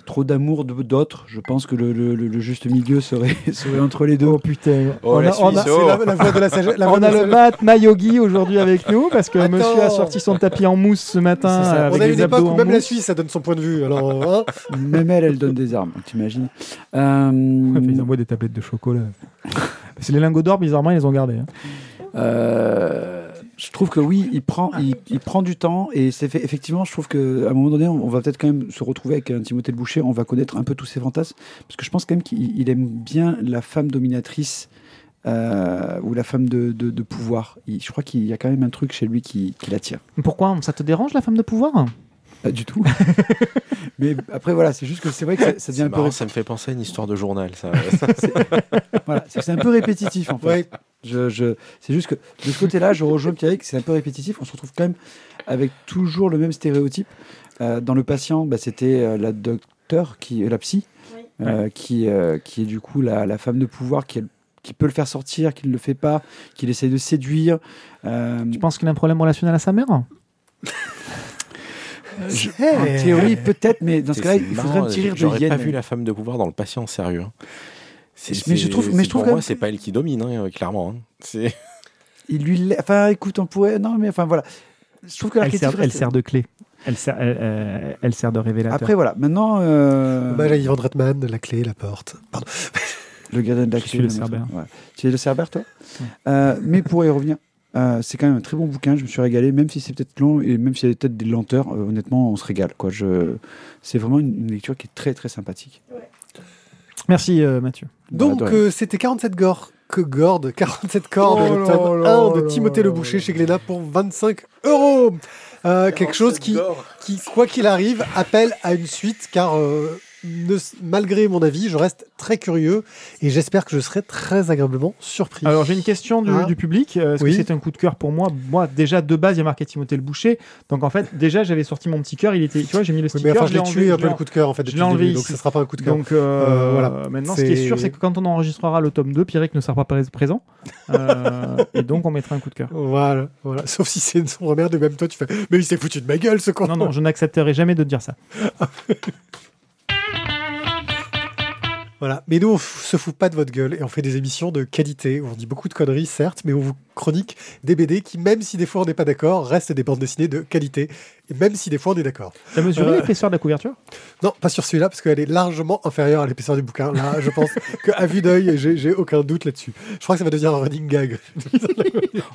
trop d'amour de d'autres. Je pense que le, le- juste milieu serait, serait entre les deux. Oh putain. Oh, on la a, on a- Suisse, C'est oh. la, la voix de la sagesse. la voix on de a la le. Matt Mayogi aujourd'hui avec nous parce que Attends. monsieur a sorti son tapis en mousse ce matin. Avec On a des une époque abdos où même la mousse. Suisse, ça donne son point de vue. Alors, hein Même elle, elle donne des armes, t'imagines Euh, Ouais, Ils envoient des tablettes de chocolat. C'est les lingots d'or, bizarrement, ils les ont gardés. hein. Euh, je trouve que oui, il prend, il, prend du temps et c'est fait, effectivement, je trouve qu'à un moment donné, on, va peut-être quand même se retrouver avec un Timothée le Boucher, on va connaître un peu tous ses fantasmes, parce que je pense quand même qu'il il aime bien la femme dominatrice euh, ou la femme de, pouvoir. Je crois qu'il y a quand même un truc chez lui qui, qui l'attire. Pourquoi? Ça te dérange, la femme de pouvoir? Pas du tout. Mais après, voilà, c'est juste que c'est vrai que ça, ça devient un peu, marrant, ré- ça me fait penser à une histoire de journal, ça. voilà, c'est un peu répétitif en fait. Ouais. Je, je- c'est juste que de ce côté-là, je rejoins Pierrick, c'est un peu répétitif. On se retrouve quand même avec toujours le même stéréotype. Euh, dans le patient, bah, c'était euh, la docteur, qui, euh, la psy, euh, qui, euh, qui est du coup la, la femme de pouvoir qui, qui peut le faire sortir, qui ne le fait pas, qui essaie de séduire. Euh, Tu penses qu'il a un problème relationnel à sa mère? je- Eh. en théorie, peut-être, mais dans ce cas-là, il faudrait petit rire de J'aurais pas vu la femme de pouvoir dans le patient sérieux. hein. C'est- Mais je trouve- mais je trouve pour moi, c'est pas elle qui domine, hein, clairement. hein. C'est Il lui, la- enfin, écoute, on pourrait, non, mais enfin voilà. Je trouve que elle sert, elle sert de clé. Elle sert, elle, elle- elle sert de révélateur. Après voilà, maintenant euh, Hommage à Ivan Dretman, la clé, la porte. Pardon. le gardien de la Je clé, suis le Cerbère. ouais. Tu es le Cerbère toi? Euh, Mais pour y revenir, euh, c'est quand même un très bon bouquin. Je me suis régalé, même si c'est peut-être long et même s'il y a peut-être des lenteurs. euh, honnêtement, on se régale. Quoi. Je... C'est vraiment une, une lecture qui est très très sympathique. Merci euh, Mathieu. Donc, c'était 47 gore, que Gord, 47 cordes, Oh le tome là 1 de Timothée Le Boucher chez Glénat pour 25 euros. Euh, quelque chose qui, qui, quoi qu'il arrive, appelle à une suite, car euh, ne- malgré mon avis, je reste très curieux et j'espère que je serai très agréablement surpris. Alors j'ai une question du, Ah. du public. Euh, Est-ce Oui. que c'est un coup de cœur pour moi? Moi déjà de base il y a marqué Timothée le Boucher. Donc en fait déjà j'avais sorti mon petit cœur. Il était, tu vois, j'ai mis le Oui, sticker. mais enfin, je l'ai tué un peu le coup de cœur en fait je l'ai le enlevé donc ce sera pas un coup de cœur. Donc euh, Euh, voilà. maintenant, ce qui est sûr, c'est que quand on enregistrera le tome 2, Pierrick ne sera pas pré- présent. Euh, et donc, on mettra un coup de cœur. Voilà, voilà. Sauf si c'est une sombre merde et même toi tu fais Mais il s'est foutu de ma gueule ce con. Non, non, je n'accepterai jamais de dire ça. Voilà. Mais nous, on se fout pas de votre gueule et on fait des émissions de qualité où on dit beaucoup de conneries, certes, mais on vous chronique des BD qui, même si des fois on n'est pas d'accord, restent des bandes dessinées de qualité. Et même si des fois on est d'accord. Tu as mesuré Euh, l'épaisseur de la couverture? Non, pas sur celui-là, parce qu'elle est largement inférieure à l'épaisseur du bouquin. Là, je pense qu'à vue d'œil, j'ai aucun doute là-dessus. Je crois que ça va devenir un running gag.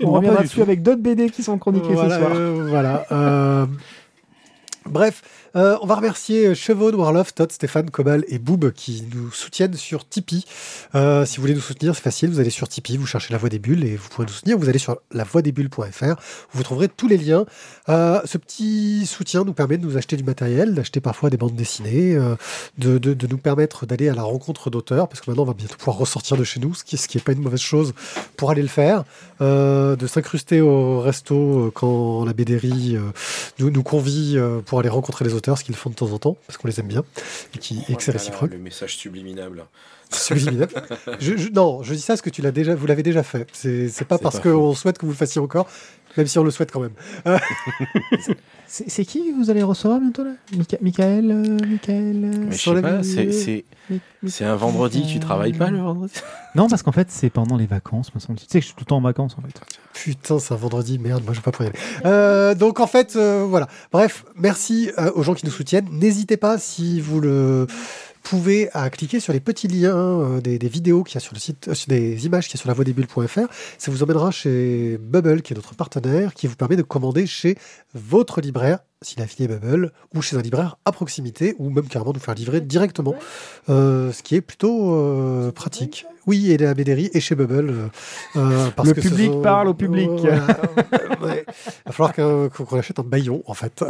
On reviendra dessus avec d'autres BD qui sont chroniqués voilà, ce soir. euh, voilà. euh, Bref, euh, on va remercier Chevaude, Warloff, Todd, Stéphane, Cobal et Boob qui nous soutiennent sur Tipeee. Euh, si vous voulez nous soutenir, c'est facile. Vous allez sur Tipeee, vous cherchez La Voix des Bulles et vous pourrez nous soutenir. Vous allez sur lavoidesbulles.fr vous trouverez tous les liens. Euh, ce petit soutien nous permet de nous acheter du matériel, d'acheter parfois des bandes dessinées, euh, de, nous permettre d'aller à la rencontre d'auteurs parce que maintenant on va bientôt pouvoir ressortir de chez nous, ce qui ce qui pas une mauvaise chose pour aller le faire, euh, de s'incruster au resto euh, quand la BDRI euh, nous, nous convie pour aller rencontrer les auteurs, ce qu'ils font de temps en temps, parce qu'on les aime bien, et, qui, et que c'est réciproque. Le message subliminable. Subliminal. je, je- non, je dis ça parce que tu l'as déjà, vous l'avez déjà fait. C'est pas parce qu'on souhaite que vous le fassiez encore, même si on le souhaite quand même. C'est c'est qui que vous allez recevoir bientôt là? Micha- Michael euh, Michael euh, Mais je Sur sais la pas, vie- c'est- un vendredi, tu travailles pas le vendredi? Non, parce qu'en fait, c'est pendant les vacances, me semble-t-il. Tu sais que je suis tout le temps en vacances en fait. Putain, c'est un vendredi, merde, moi je vais pas y aller. Euh, donc en fait, euh, voilà. Bref, merci euh, aux gens qui nous soutiennent. N'hésitez pas si vous le pouvez à cliquer sur les petits liens euh, des, des vidéos qu'il y a sur le site, euh, des images qu'il y a sur la Ça vous emmènera chez Bubble, qui est notre partenaire, qui vous permet de commander chez votre libraire, s'il a affilié Bubble, ou chez un libraire à proximité, ou même carrément nous faire livrer directement, Euh, ce qui est plutôt euh, pratique. Oui, et à BDRI et chez Bubble. euh, parce Le que public sont- parle au public. Voilà. Ouais. Il va falloir qu'on qu'on achète un baillon, en fait. Euh,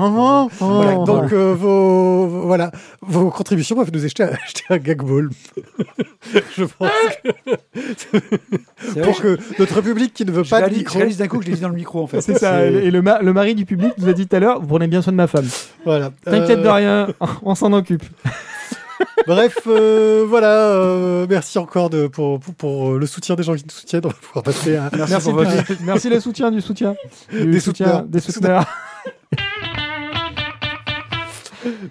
Oh, voilà. oh. Donc, euh, vos, voilà, vos contributions peuvent nous acheter, acheter un gag ball. Je pense que- C'est vrai, pour je- que notre public qui ne veut je pas de réalise, je micro. réalise d'un coup que je l'ai dit dans le micro en fait. C'est ça. Et le, ma- le mari du public nous a dit tout à l'heure, vous prenez bien soin de ma femme. Voilà. T'inquiète Euh, de rien, on s'en occupe. Bref, euh, voilà. euh, merci encore de, pour, pour, pour le soutien des gens qui nous soutiennent. On va pouvoir passer à. Merci, pour votre-. Merci le soutien du soutien. Du Des soutien, souteneurs. Des souteneurs.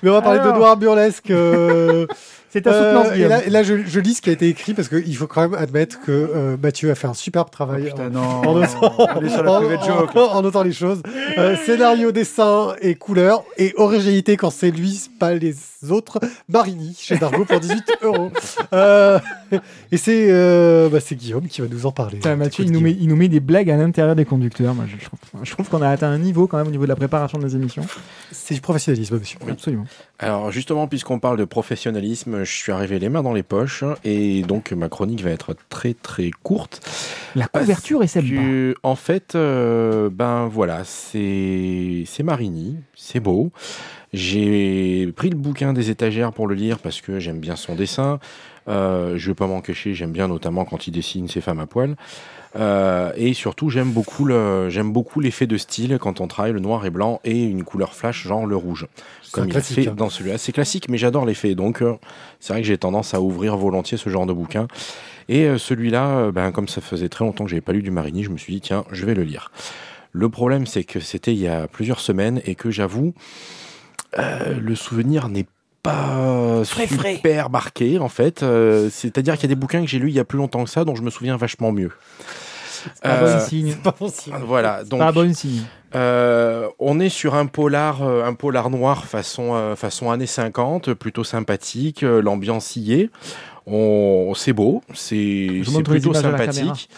Mais on va parler Alors. de Noir Burlesque. euh, C'est ta euh, et là, et là, je, je lis ce qui a été écrit parce qu'il faut quand même admettre que euh, Mathieu a fait un superbe travail. Putain, en- non. notant les choses. Euh, scénario, dessin et couleur. Et originalité quand c'est lui, pas les autres. Marini chez Dargo pour 18 euros. Euh, et c'est euh, bah, c'est Guillaume qui va nous en parler. Putain, Mathieu, il nous, met, il nous met des blagues à l'intérieur des conducteurs. Moi, je, je trouve, je trouve qu'on a atteint un niveau quand même au niveau de la préparation des émissions. C'est du professionnalisme, monsieur. Absolument. Alors justement, puisqu'on parle de professionnalisme, je suis arrivé les mains dans les poches et donc ma chronique va être très très courte. La couverture est celle Que, en fait, euh, ben voilà, c'est c'est Marini, c'est beau. J'ai pris le bouquin des étagères pour le lire parce que j'aime bien son dessin. Euh, je vais pas m'en cacher, j'aime bien notamment quand il dessine ses femmes à poil. Euh, et surtout, j'aime beaucoup le, j'aime beaucoup l'effet de style quand on travaille le noir et blanc et une couleur flash, genre le rouge, C'est comme il classique, fait hein. dans celui-là. C'est classique, mais j'adore l'effet. Donc, euh, c'est vrai que j'ai tendance à ouvrir volontiers ce genre de bouquin. Et euh, celui-là, euh, ben, comme ça faisait très longtemps que j'avais pas lu du Marini, je me suis dit tiens, je vais le lire. Le problème, c'est que c'était il y a plusieurs semaines et que j'avoue, euh, le souvenir n'est pas super marqué en fait. Euh, C'est-à-dire qu'il y a des bouquins que j'ai lus il y a plus longtemps que ça, dont je me souviens vachement mieux. Pas Euh, bon signe. C'est pas bon signe. voilà, donc Pas bon signe. euh, on est sur un polar, euh, un polar noir façon, euh, façon années 50, plutôt sympathique, l'ambiance y est. On, c'est beau, c'est, plutôt sympathique.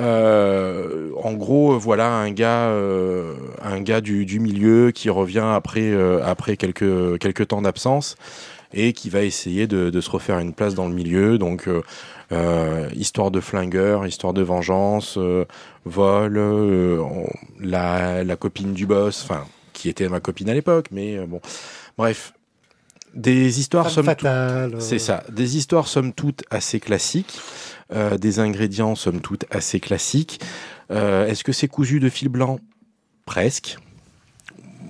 En gros, voilà un gars, un gars du, du milieu qui revient après, après quelques, quelques temps d'absence et qui va essayer de, de se refaire une place dans le milieu. Donc, histoire de flingueur, histoire de vengeance, euh, vol, euh, on- la, la copine du boss, enfin, qui était ma copine à l'époque, mais euh, bon. Bref, des histoires somme toute- euh, c'est ça. Des histoires, somme toute, assez classiques. euh, des ingrédients, somme toute, assez classiques. Euh, Est-ce que c'est cousu de fil blanc? Presque.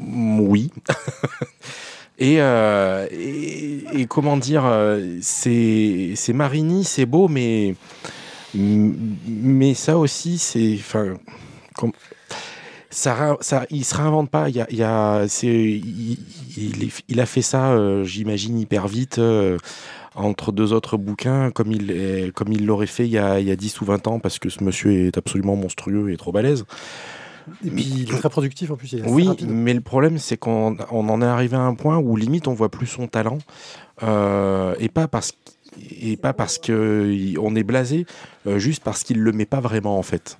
Oui. et, euh, et, comment dire, euh, c'est Marini, c'est beau, mais, mais ça aussi, c'est. Enfin. Ça, ça, il se réinvente pas. Il, y a, y a, il, a fait ça, euh, j'imagine, hyper vite entre deux autres bouquins, comme il, comme il l'aurait fait il y, a, il y a 10 ou 20 ans, parce que ce monsieur est absolument monstrueux et trop balèze. Et puis il est très productif en plus. Il est assez Oui, rapide. mais le problème, c'est qu'on on en est arrivé à un point où limite on voit plus son talent, euh, et pas parce et pas parce que on est blasé, euh, juste parce qu'il le met pas vraiment en fait.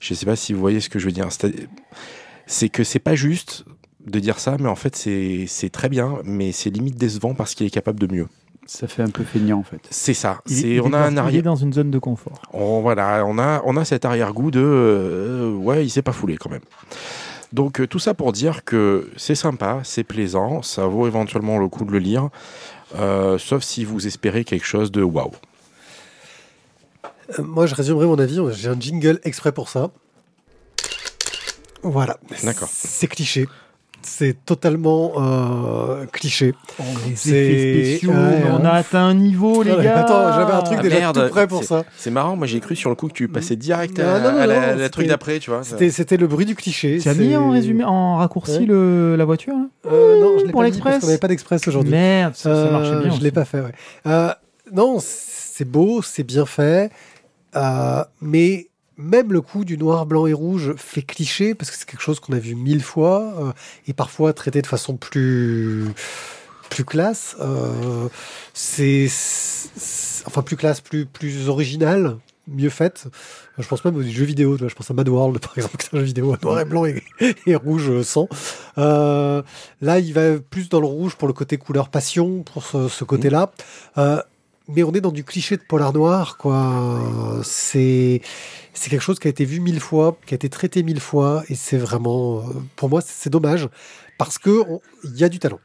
Je sais pas si vous voyez ce que je veux dire. C'est- que c'est pas juste de dire ça, mais en fait c'est très bien, mais c'est limite décevant parce qu'il est capable de mieux. Ça fait un peu feignant en fait. C'est ça. Il- C'est il on est a dans- un Il est arrière. dans une zone de confort. On, voilà, on a, on a cet arrière-goût de euh, ouais, il s'est pas foulé quand même. Donc euh, tout ça pour dire que c'est sympa, c'est plaisant, ça vaut éventuellement le coup de le lire, euh, sauf si vous espérez quelque chose de waouh. Moi, je résumerai mon avis. J'ai un jingle exprès pour ça. Voilà. D'accord. C'est cliché. C'est totalement euh, cliché. Les C'est- effets spéciaux, ouais, mais on hein. a atteint un niveau, les Voilà, gars. Attends, j'avais un truc Ah, déjà merde, tout prêt pour ça. C'est marrant, moi j'ai cru sur le coup que tu passais direct Non, à, non, non, à la, truc d'après, tu vois. C'était le bruit du cliché. Tu as c'est- mis en résumé, en raccourci Ouais. le, la voiture là Euh, non, je l'ai pour pas mis l'Express parce qu'on n'avait pas d'express aujourd'hui. Merde, ça, ça Euh, marchait bien. Je l'ai pas fait, ouais. Euh, non, c'est beau, c'est bien fait, euh, mais même le coup du noir, blanc et rouge fait cliché parce que c'est quelque chose qu'on a vu mille fois euh, et parfois traité de façon plus plus classe. Euh, c'est c'est- enfin plus classe, plus plus original, mieux faite. Je pense même aux jeux vidéo. Je pense à Mad World par exemple, qui est un jeu vidéo noir et blanc et, rouge euh, sang. Euh, là, il va plus dans le rouge pour le côté couleur passion, pour ce, ce côté-là. Mais on est dans du cliché de polar noir, quoi. C'est c'est quelque chose qui a été vu mille fois, qui a été traité mille fois, et c'est vraiment, euh, pour moi, c'est dommage parce que il y a du talent.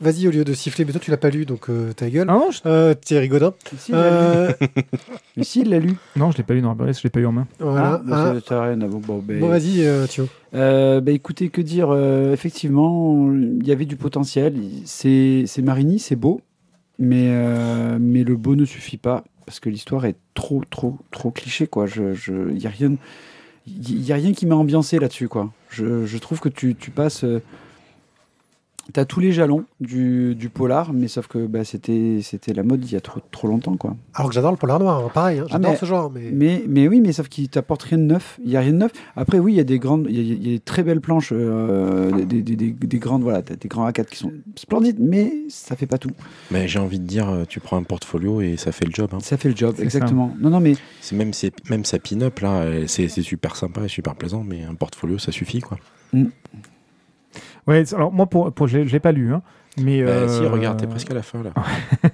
Vas-y, au lieu de siffler, mais toi tu l'as pas lu, donc euh, ta gueule. Ah non, je... Euh, Thierry Godin. Si, il l'a lu. Euh, Mais si, il l'a lu. non, je l'ai pas lu dans Burlesque, je l'ai pas eu en main. voilà. Ah, bah, Ah, ça- rien à voir. Bon, ben- Bon, vas-y, euh, Thio. Euh, bah, écoutez, que dire euh, Effectivement, il y avait du potentiel. C'est c'est Marini, c'est beau, mais, euh, mais le beau ne suffit pas parce que l'histoire est trop, trop, trop cliché. quoi. Je, je, y a rien, il y a rien qui m'a ambiancé là-dessus. quoi. Je, je trouve que tu, tu passes. Tu as tous les jalons du, du polar, mais sauf que bah, c'était c'était la mode il y a trop, trop longtemps. quoi. Alors que j'adore le polar noir, hein, pareil, hein, Ah, j'adore mais- ce genre, mais. Mais, mais oui, mais sauf qu'il t'apporte rien de neuf. Il y a rien de neuf. Après, oui, il y a des grandes, il y a, il y a des très belles planches, euh, des, des, des, des grandes, voilà, t'as des grands A4 qui sont splendides, mais ça fait pas tout. Mais j'ai envie de dire, euh, tu prends un portfolio et ça fait le job. hein. Ça fait le job, C'est exactement. Non, non, mais C'est même, c'est- même sa pin-up, là, elle- c'est c'est super sympa et super plaisant, mais un portfolio, ça suffit, quoi. Ouais, alors moi, pour, pour, je l'ai pas lu, hein, mais. Bah, euh, si, regarde, t'es presque à la fin, là.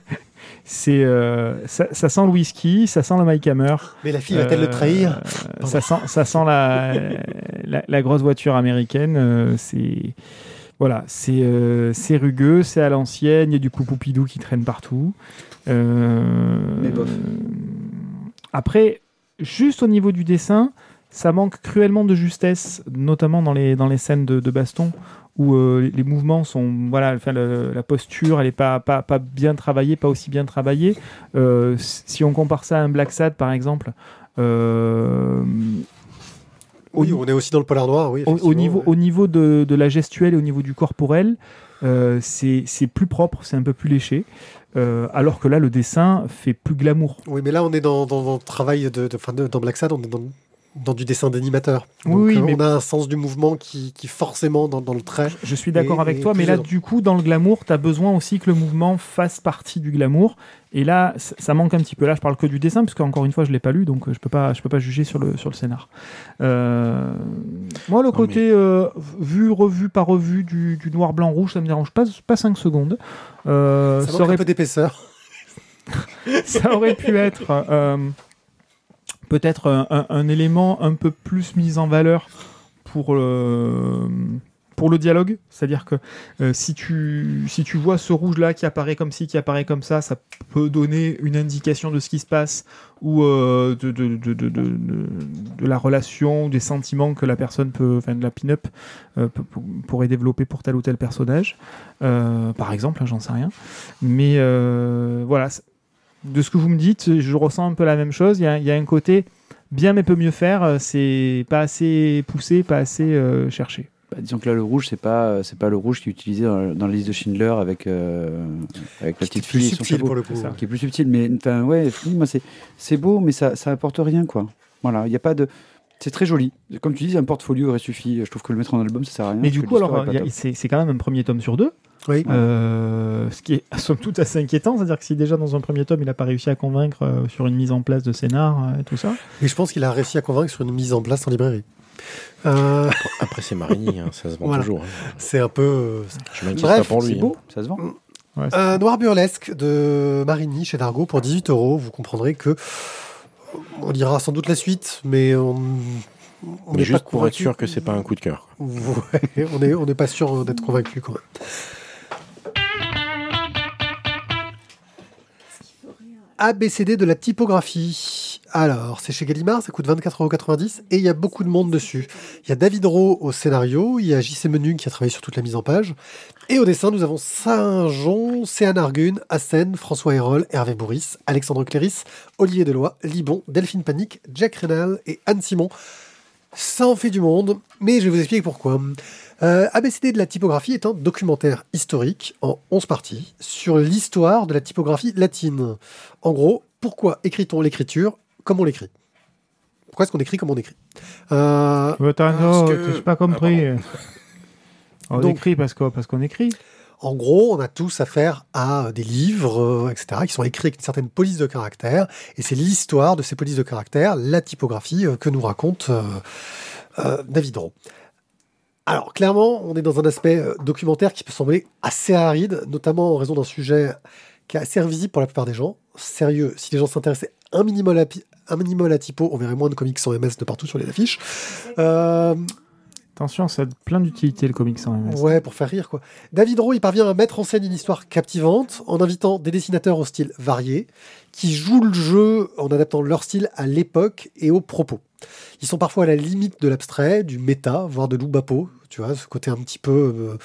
C'est, euh, ça, ça sent le whisky, ça sent le Mike Hammer. Mais la fille va-t-elle le Euh, trahir? ça sent, ça sent la, la, la grosse voiture américaine. euh, c'est voilà, c'est euh, c'est rugueux, c'est à l'ancienne. Il y a du poupoupidou qui traîne partout. Euh, Mais bof. Après, juste au niveau du dessin, ça manque cruellement de justesse, notamment dans les dans les scènes de, de baston où euh, les- mouvements sont voilà, enfin, le- la posture elle est pas, pas pas bien travaillée, pas aussi bien travaillée. Euh, si on compare ça à un Black Sad par exemple. euh, Oui, on est aussi dans le polar noir, oui. au- niveau, ouais. au niveau de, de la gestuelle et au niveau du corporel, c'est plus propre, c'est un peu plus léché. Euh, alors que là, le dessin fait plus glamour. Oui, mais là, on est dans, dans, dans le travail de, de, enfin, de- dans Black Sad, on est dans, dans du dessin d'animateur. Oui, euh, mais- on a un sens du mouvement qui, qui forcément, dans, dans le trait. Je suis d'accord avec toi, mais là, du coup, dans le glamour, tu as besoin aussi que le mouvement fasse partie du glamour. Et là, ça manque un petit peu. Là, je parle que du dessin, parce qu'encore une fois, je l'ai pas lu, donc euh, je peux pas, je peux pas juger sur le, sur le scénar. Euh, Moi, le Non, côté euh, vu, revu par revu du, du noir, blanc, rouge, ça me dérange pas, pas 5 secondes. Euh, Ça aurait un peu d'épaisseur. ça aurait pu être euh, peut-être un, élément un peu plus mis en valeur pour le, pour le dialogue. C'est-à-dire que euh, si, tu, si tu vois ce rouge-là qui apparaît comme ci, qui apparaît comme ça, ça peut donner une indication de ce qui se passe ou euh, de, de, de, de, la relation, des sentiments que la personne peut, enfin de la pin-up euh, pourrait développer pour tel ou tel personnage. Euh, par exemple, hein, j'en sais rien. Mais euh, voilà, de ce que vous me dites, je ressens un peu la même chose. Il y a, il y a un côté bien mais peut mieux faire. euh, C'est pas assez poussé, pas assez euh, cherché. bah, disons que là, le rouge, c'est pas, c'est pas le rouge qui est utilisé dans, dans la liste de Schindler avec, euh, avec la Qui est petite plus fille et son subtil chapeau. pour le coup. ça. Qui est plus subtil, mais enfin, ouais, moi, c'est, c'est beau, mais ça, ça apporte rien, quoi. Voilà, il y a pas de. C'est très joli. Comme tu dis, un portfolio aurait suffi. Je trouve que le mettre en album, ça sert à rien. Mais du coup, alors, c'est quand même un premier tome sur deux. Oui. Euh, ce qui est somme toute assez inquiétant, c'est-à-dire que si déjà dans un premier tome il n'a pas réussi à convaincre euh, sur une mise en place de scénar euh, et tout ça, Mais je pense qu'il a réussi à convaincre sur une mise en place en librairie. Euh, Après, c'est Marigny, hein, ça se vend Voilà. toujours. hein. c'est un peu. Je m'inquiète Bref, pas pour lui. C'est hein. beau, ça se vend. ouais, noir burlesque de Marigny chez Dargo pour 18 euros. Vous comprendrez que on lira sans doute la suite, mais on. on Mais juste pas pour être sûr que c'est pas un coup de cœur. Ouais, on n'est on n'est pas sûr d'être convaincu quand même. ABCD de la typographie. Alors, c'est chez Gallimard, ça coûte 24,90€ et il y a beaucoup de monde dessus. Il y a David Rowe au scénario, il y a JC Menu qui a travaillé sur toute la mise en page. Et au dessin, nous avons Saint-Jean, Céane Argun, Hassen, François Hérol, Hervé Bourris, Alexandre Cléris, Olivier Deloy, Libon, Delphine Panique, Jack Rénal et Anne Simon. Ça en fait du monde, mais je vais vous expliquer pourquoi. Euh, ABCD de la typographie est un documentaire historique en 11 parties sur l'histoire de la typographie latine. En gros, pourquoi écrit-on l'écriture comme on l'écrit? Pourquoi est-ce qu'on écrit comme on écrit? Euh, non, que- pas compris. on Donc- écrit parce qu'on parce qu'on écrit. En gros, on a tous affaire à des livres, euh, etc., qui sont écrits avec une certaine police de caractère, et c'est l'histoire de ces polices de caractère, la typographie, euh, que nous raconte euh, euh, David Rowe. Alors, clairement, on est dans un aspect euh, documentaire qui peut sembler assez aride, notamment en raison d'un sujet qui est assez invisible pour la plupart des gens. Sérieux, si les gens s'intéressaient un minimum à, pi- un minimum à la typo, on verrait moins de comics sans MS de partout sur les affiches. Euh, Attention, ça a plein d'utilité le comics en MS. Ouais, pour faire rire quoi. David Rowe, il parvient à mettre en scène une histoire captivante en invitant des dessinateurs au style varié qui jouent le jeu en adaptant leur style à l'époque et aux propos. Ils sont parfois à la limite de l'abstrait, du méta, voire de l'oubapo. Tu vois, ce côté un petit peu. euh,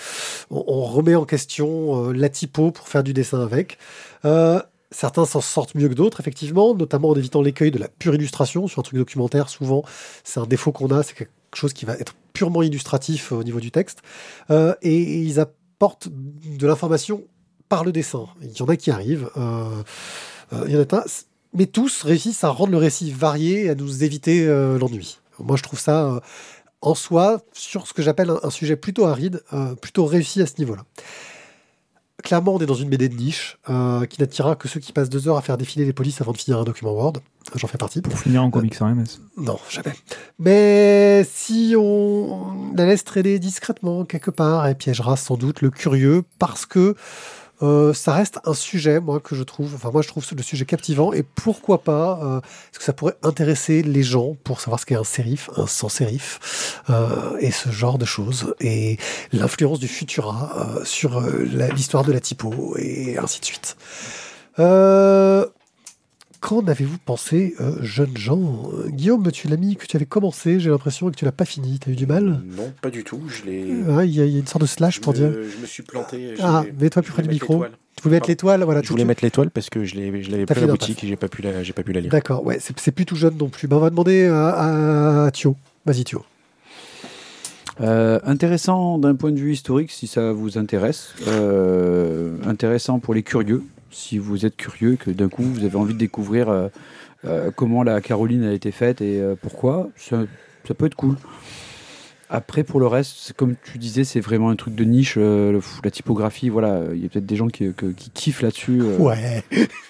on, remet en question euh, la typo pour faire du dessin avec. Euh, certains s'en sortent mieux que d'autres, effectivement, notamment en évitant l'écueil de la pure illustration. Sur un truc documentaire, souvent, c'est un défaut qu'on a, c'est quelque chose qui va être purement illustratif au niveau du texte. Euh, et, ils apportent de l'information par le dessin. Il y en a qui arrivent. euh, euh, il y en a un, mais tous réussissent à rendre le récit varié et à nous éviter l'ennui. Moi, je trouve ça, en soi, sur ce que j'appelle un, sujet plutôt aride, plutôt réussi à ce niveau-là. Clairement, on est dans une BD de niche euh, qui n'attirera que ceux qui passent deux heures à faire défiler les polices avant de finir un document Word. J'en fais partie. Pour finir en comics en MS. Non, jamais. Mais si on la laisse traîner discrètement quelque part, elle piégera sans doute le curieux parce que euh, ça reste un sujet, moi, que je trouve, enfin, moi, je trouve le sujet captivant et pourquoi pas, euh, est-ce que ça pourrait intéresser les gens pour savoir ce qu'est un sérif, un sans sérif, euh, et ce genre de choses, et l'influence du Futura euh, sur euh, l'histoire de la typo, et ainsi de suite. Euh, Qu'en avez-vous pensé, euh, jeunes gens Euh, Guillaume, tu l'as mis que tu avais commencé, j'ai l'impression que tu l'as pas fini, tu as eu du mal Non, pas du tout. Je l'ai. Ouais, Il y, a il y a une sorte de slash pour je, dire. me, je me suis planté. je Ah, mets-toi plus je près du micro. Tu voulais mettre l'étoile, voilà. Je voulais mettre l'étoile parce que je l'ai- je l'avais plus fait à la boutique et j'ai pas pu la, j'ai pas pu la lire. D'accord, ouais, c'est c'est plus tout jeune non plus. Ben, on va demander à, à Thio. Vas-y, Thio. Euh, intéressant d'un point de vue historique, si ça vous intéresse. Euh, intéressant pour les curieux, si vous êtes curieux, que d'un coup vous avez envie de découvrir euh, euh, comment la Caroline a été faite et euh, pourquoi. Ça, ça peut être cool. Après, pour le reste, comme tu disais, c'est vraiment un truc de niche. euh, le- la typographie, voilà, il y a peut-être des gens qui, qui kiffent là-dessus. euh, Ouais.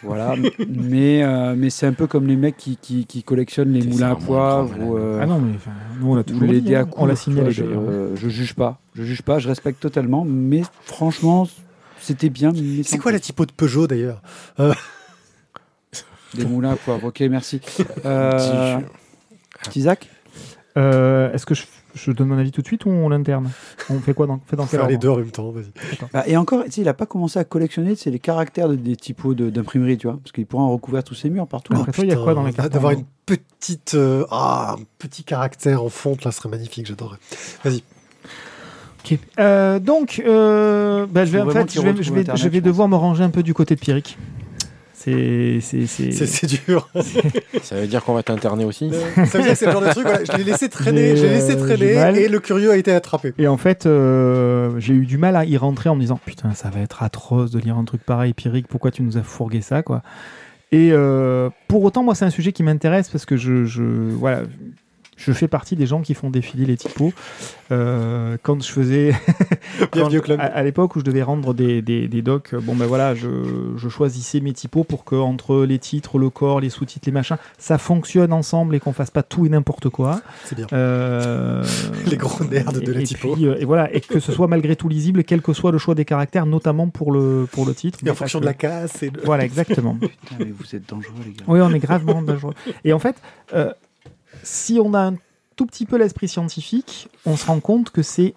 Voilà, mais, euh, mais c'est un peu comme les mecs qui, qui, qui collectionnent les moulins à poivre. ou, euh, Ah non, mais nous on a ou toujours les dit, à hein. coups, on l'a signalé vois, je, euh, je juge pas, je juge pas, je respecte totalement, mais franchement, c'était bien. C'est quoi la typo de Peugeot d'ailleurs Des moulins à poivre, ok, merci. Euh, Euh, Est-ce que je, je donne mon avis tout de suite ou on l'interne? On fait quoi dans, fait dans quel Faire les deux en même temps, vas-y. Bah, Et encore, il a pas commencé à collectionner c'est les caractères de- des typos de- d'imprimerie, tu vois, parce qu'il pourra en recouvrir tous ses murs partout. Après il y a quoi dans les cartons D'avoir une petite, euh, ah, un petit caractère en fonte là serait magnifique, j'adorerais. Vas-y. Ok. Euh, donc, euh, bah, je vais Faut en vraiment fait, qu'il je vais, retrouve je vais, Internet, je vais je pense. devoir me ranger un peu du côté de Pierrick. C'est, dur. Ça veut dire qu'on va t'interner aussi Ça veut dire que c'est le genre de truc, voilà, je l'ai laissé traîner, J'ai, laissé euh, traîner et le curieux a été attrapé. Et en fait, euh, j'ai eu du mal à y rentrer en me disant putain, ça va être atroce de lire un truc pareil, Pierrick, pourquoi tu nous as fourgué ça, quoi? Et euh, pour autant, moi, c'est un sujet qui m'intéresse parce que je, je, voilà, je fais partie des gens qui font défiler les typos. Euh, quand je faisais. quand-. À, à l'époque où je devais rendre des, des, des docs, bon ben voilà, je, je choisissais mes typos pour que entre les titres, le corps, les sous-titres, les machins, ça fonctionne ensemble et qu'on fasse pas tout et n'importe quoi. C'est bien. Euh, Les gros nerds de la et typo. puis, euh, et voilà, et que ce soit malgré tout lisible, quel que soit le choix des caractères, notamment pour le, pour le titre. Et mais en fonction que. de la casse et de... Voilà, exactement. Putain, mais vous êtes dangereux, les gars. oui, on est gravement dangereux. Et en fait, euh, si on a un tout petit peu l'esprit scientifique, on se rend compte que c'est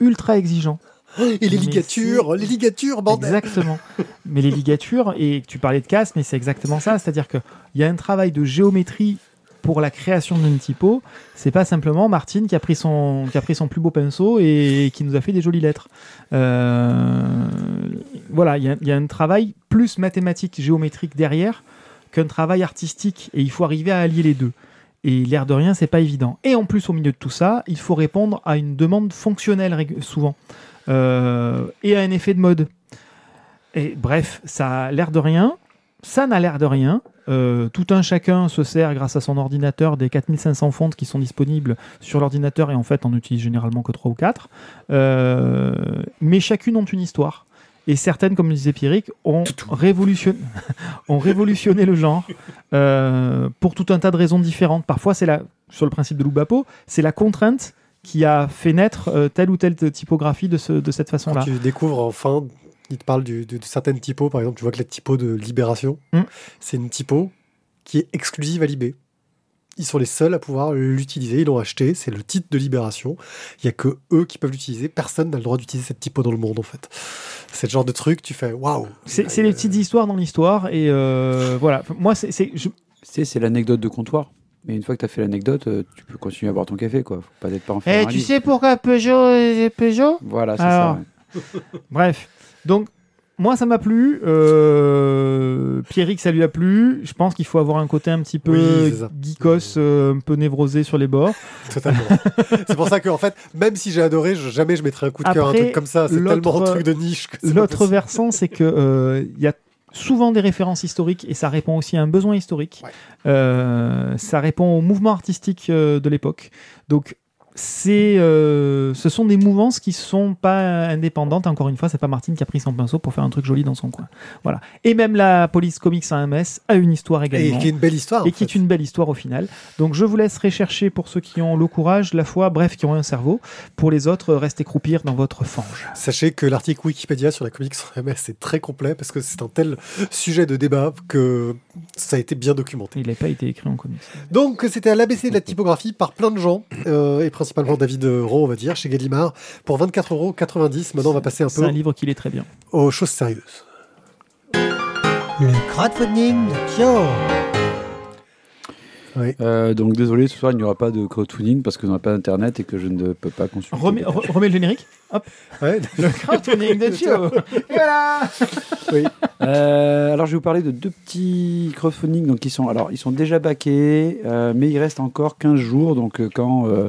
ultra exigeant. Et les ligatures, les ligatures, bordel Exactement. mais les ligatures, et tu parlais de casse, mais c'est exactement ça. C'est-à-dire qu'il y a un travail de géométrie pour la création d'une typo. C'est pas simplement Martine qui a pris son, qui a pris son plus beau pinceau et qui nous a fait des jolies lettres. Euh, voilà, il y, a- il y a un travail plus mathématique, géométrique derrière qu'un travail artistique. Et il faut arriver à allier les deux. Et l'air de rien, c'est pas évident. Et en plus, au milieu de tout ça, il faut répondre à une demande fonctionnelle souvent. Euh, et à un effet de mode. Et bref, ça a l'air de rien, ça n'a l'air de rien. Euh, tout un chacun se sert grâce à son ordinateur des 4500 fontes qui sont disponibles sur l'ordinateur et en fait on utilise généralement que 3 ou 4. Euh, mais chacune ont une histoire. Et certaines, comme le disait Pierrick, ont, révolutionné, ont révolutionné le genre euh, pour tout un tas de raisons différentes. Parfois, c'est la, sur le principe de l'Oubapo, c'est la contrainte qui a fait naître euh, telle ou telle typographie de, ce- de cette façon-là. tu découvres enfin, il te parle du- de, de certaines typos, par exemple, tu vois que la typo de Libération, Hmm. c'est une typo qui est exclusive à Libé. Ils sont les seuls à pouvoir l'utiliser. Ils l'ont acheté, c'est le titre de Libération. Il y a que eux qui peuvent l'utiliser. Personne n'a le droit d'utiliser cette typo dans le monde, en fait. C'est le genre de truc, tu fais waouh. C'est les petites histoires dans l'histoire et euh, voilà. Moi, c'est c'est- je- Tu sais, c'est l'anecdote de comptoir. Mais une fois que tu as fait l'anecdote, euh, tu peux continuer à boire ton café, quoi. Faut pas être pas en Eh, tu sais pourquoi Peugeot est Peugeot? Voilà, c'est Alors. ça. ouais. Bref, donc moi ça m'a plu. Euh, Pierrick ça lui a plu. Je pense qu'il faut avoir un côté un petit peu Oui, geekos, euh, un peu névrosé sur les bords. Totalement. c'est pour ça que, en fait, même si j'ai adoré, je- jamais je mettrais un coup de cœur à un truc comme ça. C'est tellement un truc de niche. L'autre versant, c'est que euh, il y a souvent des références historiques et ça répond aussi à un besoin historique. Ouais. Euh, ça répond au mouvement artistique de l'époque. Donc c'est, euh, ce sont des mouvances qui sont pas indépendantes. Encore une fois, c'est pas Martine qui a pris son pinceau pour faire un truc joli dans son coin. Voilà. Et même la police comics AMS a une histoire Et également. qui est une belle histoire. et qui est une belle histoire au final. Donc je vous laisserai chercher pour ceux qui ont le courage, la foi, bref, qui ont un cerveau. Pour les autres, restez croupir dans votre fange. Sachez que l'article Wikipédia sur la comics MS est très complet parce que c'est un tel sujet de débat que ça a été bien documenté. Il n'a pas été écrit en comics. Donc c'était à l'ABC de la typographie par plein de gens, euh, et principalement David Rowe, on va dire, chez Gallimard, pour 24,90€. Maintenant on va passer un C'est peu un livre qui est très bien. aux choses sérieuses. Le crowdfunding de Joe. Euh, donc désolé, ce soir il n'y aura pas de crowdfunding parce que n'ai pas d'internet et que je ne peux pas consulter. Remets, re- remets le générique. Ouais. Le crowdfunding de Joe. Et voilà. Euh, alors je vais vous parler de deux petits crowdfunding donc qui sont alors ils sont déjà backés euh, mais il reste encore 15 jours donc euh, quand euh,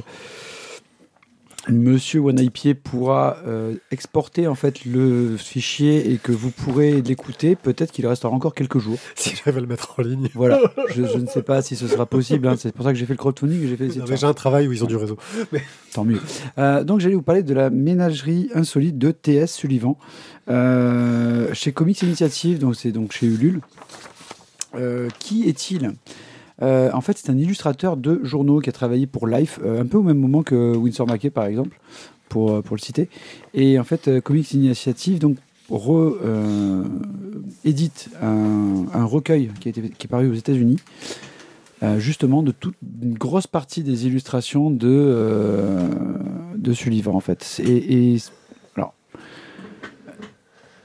Monsieur Wanaipier pourra euh, exporter en fait le fichier et que vous pourrez l'écouter, peut-être qu'il restera encore quelques jours. si j'arrive à le mettre en ligne. Voilà, je, je ne sais pas si ce sera possible. hein. C'est pour ça que j'ai fait le crowdfunding j'ai fait. J'ai un travail où ils ont du réseau. Tant mieux. Euh, donc j'allais vous parler de la ménagerie insolite de TS Sullivan euh, chez Comics Initiative, donc c'est donc chez Ulule. Qui est-il? Euh, En fait, c'est un illustrateur de journaux qui a travaillé pour Life, euh, un peu au même moment que Winsor Mackey par exemple, pour, euh, pour le citer. Et en fait, Comics Initiative donc édite un, recueil qui, a été, qui est paru aux États-Unis justement de toute une grosse partie des illustrations de, euh, de en fait.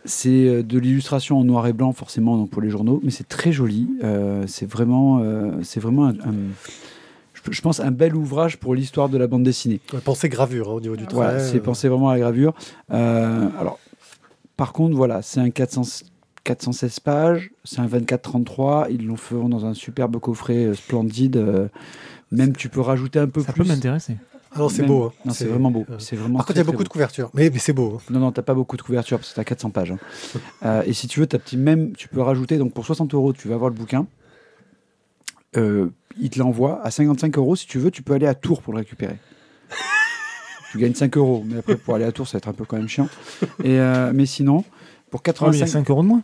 C'est euh, de l'illustration en noir et blanc forcément donc pour les journaux, mais c'est très joli. Euh, c'est vraiment, euh, c'est vraiment un, un- je- pense un bel ouvrage pour l'histoire de la bande dessinée. Ouais, Pensez gravure hein, au niveau du trait. Voilà, c'est pensé vraiment à la gravure. Euh, alors, par contre, voilà, c'est un 400 416 pages, c'est un 24-33. Ils l'ont fait dans un superbe coffret euh, splendide. euh, même tu peux rajouter un peu Ça plus. peut m'intéresser. Ah non, c'est Même- beau. hein. Non, c'est vraiment beau. euh, C'est vraiment Par contre, il y a beaucoup de couvertures. Mais, mais c'est beau. hein. Non, non, t'as pas beaucoup de couverture parce que t'as 400 pages. hein. Euh, et si tu veux, t'as petit même, tu peux rajouter. Donc pour 60 euros, tu vas avoir le bouquin. Euh, il te l'envoie à 55 euros. Si tu veux, tu peux aller à Tours pour le récupérer. tu gagnes 5 euros, mais après pour aller à Tours, ça va être un peu quand même chiant. Et euh, mais sinon, pour Oh, mais il y a 85, 5 euros de moins.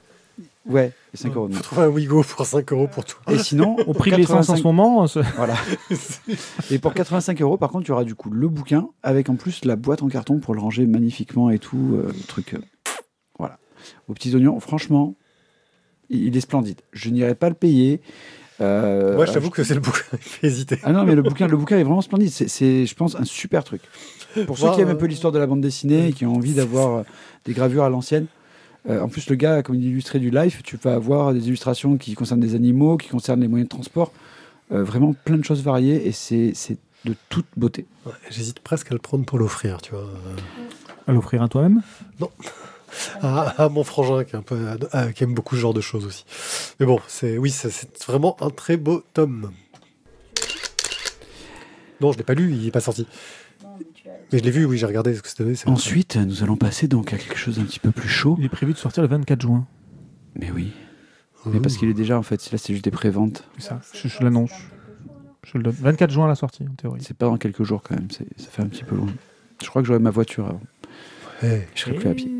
Ouais, et 5 euros. trouver un Wigo pour 5 euros pour tout. Et sinon, Au prix de l'essence en ce moment, ce- Voilà. Et pour 85 euros, par contre, tu auras du coup le bouquin avec en plus la boîte en carton pour le ranger magnifiquement et tout. euh, le truc. euh, voilà. Aux petits oignons, franchement, il est splendide. Je n'irai pas le payer. Euh, Moi, je t'avoue que c'est le bouquin qui fait hésiter. Ah non, mais le bouquin, le bouquin est vraiment splendide. C'est- je pense, un super truc. Pour ceux qui aiment un euh, peu l'histoire de la bande dessinée et qui ont envie d'avoir euh, des gravures à l'ancienne, euh, en plus, le gars, comme il illustrait du live, tu vas avoir des illustrations qui concernent des animaux, qui concernent les moyens de transport. Euh, vraiment plein de choses variées et c'est, de toute beauté. Ouais, J'hésite presque à le prendre pour l'offrir, tu vois. euh, à l'offrir à toi-même? À, à mon frangin qui, est un peu, à- qui aime beaucoup ce genre de choses aussi. Mais bon, c'est oui, c'est vraiment un très beau tome. Non, je l'ai pas lu, il est pas sorti. Mais je l'ai vu, oui, j'ai regardé ce que c'était. Ensuite, nous allons passer donc à quelque chose d'un petit peu plus chaud. Il est prévu de sortir le 24 juin. Mais oui. Mais parce qu'il est déjà, en fait, là, c'est juste des préventes. C'est ça. Je, je l'annonce. Je le donne. 24 juin la sortie, en théorie. C'est pas dans quelques jours quand même, ça fait un petit peu loin. Je crois que j'aurai ma voiture avant. Ouais. Je serai plus à pied.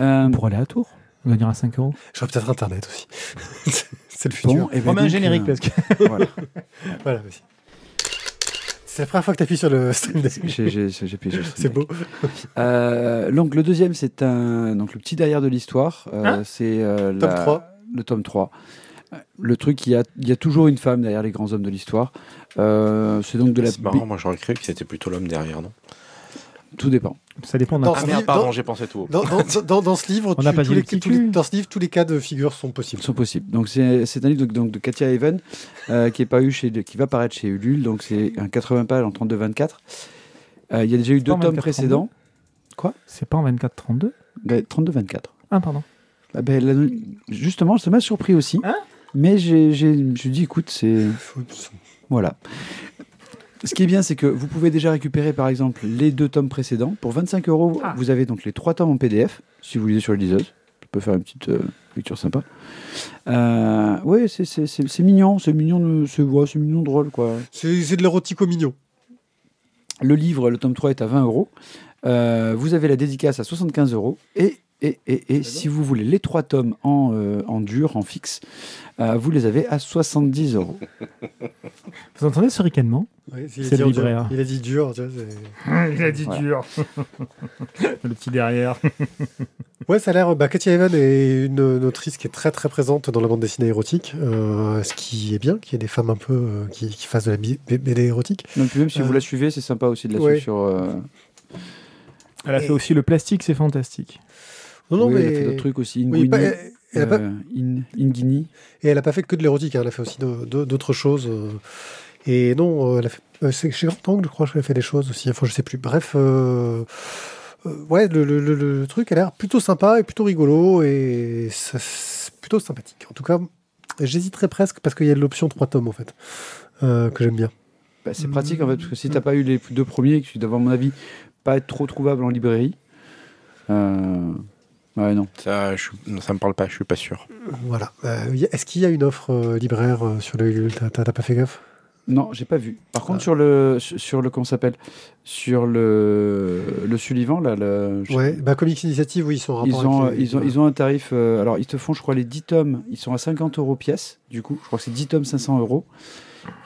Euh, Pour aller à Tours, on gagnera 5 euros. J'aurais peut-être internet aussi. c'est le bon, futur. et ben Remets un donc, générique euh, parce que. voilà. Voilà, vas-y. C'est la première fois que tu appuies sur le stream deck. J'ai- payé sur le C'est beau. Euh, donc le deuxième, c'est un donc le petit derrière de l'histoire. Euh, Hein c'est euh, Tome la- 3. le tome 3. Le truc, il y a, il y a toujours une femme derrière les grands hommes de l'histoire. Euh, c'est donc de la. C'est marrant, moi j'aurais cru que c'était plutôt l'homme derrière, non? Tout dépend. Ça dépend d'un Dans Ah livre- pardon, dans- j'ai pensé tout. haut. Dans, dans- dans- dans ce livre, On n'a tu- pas tous dit les, le tous les- dans ce livre, tous les cas de figure sont possibles. sont possibles. Donc c'est c'est un livre de, donc, de Katia Even euh, qui est paru chez qui va paraître chez Ulule. Donc c'est un 80 pages en 32-24. Euh, il y a déjà eu deux tomes 24-32? précédents. C'est pas en 24-32 Ouais, 32-24. Ah, pardon. Ah ben, là, justement, ça m'a surpris aussi. Hein? Mais j'ai, j'ai, je dit, écoute, c'est voilà. Ce qui est bien, c'est que vous pouvez déjà récupérer, par exemple, les deux tomes précédents pour 25 euros. Ah. Vous avez donc les trois tomes en PDF, si vous lisez sur le liseuse. Je peux faire une petite euh, lecture sympa. Euh, ouais, c'est, c'est, c'est, c'est mignon, c'est mignon, c'est, ouais, mignon drôle, quoi. C'est c'est de l'érotico mignon. Le livre, le tome 3 est à 20 euros. Euh, vous avez la dédicace à 75 euros. Et, et, et, et si vous voulez les trois tomes en, euh, en dur, en fixe, euh, vous les avez à 70 euros. Vous entendez ce ricanement Ouais, il, a C'est le libraire. dur. il a dit dur. tu vois, c'est- Il a dit Voilà. dur. le petit derrière. Ouais, ça a l'air. Bah, Katia Evan est une, une autrice qui est très très présente dans la bande dessinée érotique, euh, ce qui est bien, qu'il y ait des femmes un peu euh, qui, qui fassent de la BD érotique. Donc, puis même si Euh, vous la suivez, c'est sympa aussi de la ouais. suivre sur. euh, Elle a fait aussi le plastique, c'est fantastique. Non, non, oui, mais Elle a fait d'autres trucs aussi. Oui, pas- elle, elle a pas- euh, In- Inguini. et elle a pas fait que de l'érotique. hein, elle a fait aussi d'autres choses. euh, et non, euh, elle a fait. c'est chez Grand Angle, je crois qu'elle a fait des choses aussi. Enfin, je sais plus. Bref. euh, euh, ouais, le, le- le- le truc a l'air plutôt sympa et plutôt rigolo et ça- c'est plutôt sympathique. En tout cas, j'hésiterais presque parce qu'il y a l'option 3 tomes en fait, euh, que j'aime bien. Bah, c'est pratique en fait, parce que si t'as pas eu les deux premiers, qui doivent, à mon avis, pas être trop trouvables en librairie. Ouais, non. Ça, je, ça me parle pas, je suis pas sûr. Voilà. Euh, Est-ce qu'il y a une offre euh, libraire euh, sur le T'as pas fait gaffe? Non, j'ai pas vu. Par contre, Ah. sur le, sur le, comment ça s'appelle? Sur le, le suivant, là, le, je- Ouais, bah Comics Initiative, oui, ils sont en Ils rapport ont, avec les- ils, ont, ils ont un tarif. euh, alors, ils te font, je crois, les 10 tomes. Ils sont à 50 euros pièce, du coup. Je crois que c'est 10 tomes, 500 euros.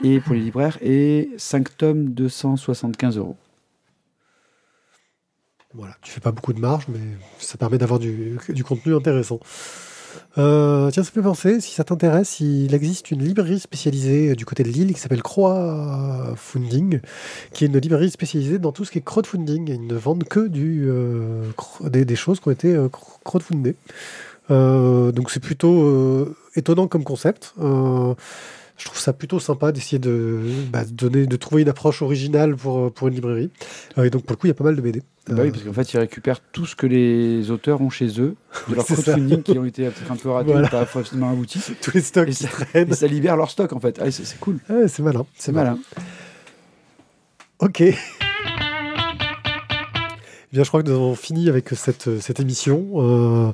Et pour les libraires, et 5 tomes, 275 euros. Voilà, tu fais pas beaucoup de marge, mais ça permet d'avoir du, contenu intéressant. Euh, tiens, ça fait penser, si ça t'intéresse, il existe une librairie spécialisée du côté de Lille qui s'appelle Crowdfunding, qui est une librairie spécialisée dans tout ce qui est crowdfunding. Ils ne vendent que euh, des, choses qui ont été euh, cr- crowdfundées. Donc c'est plutôt étonnant comme concept. Euh, je trouve ça plutôt sympa d'essayer de, bah, de donner, de trouver une approche originale pour, euh, pour une librairie. Euh, et donc pour le coup, il y a pas mal de BD. Bah oui, Euh, parce qu'en fait, ils récupèrent tout ce que les auteurs ont chez eux, de leur c'est ça. crowdfunding qui ont été peut-être un peu ratés Voilà. pas forcément aboutis. tous les stocks Et ça- traînent. Et ça libère leur stock, en fait. Ah, c'est cool. Ouais, c'est malin. C'est malin. Ok. Eh Bien, je crois que nous avons fini avec cette, cette émission. Euh,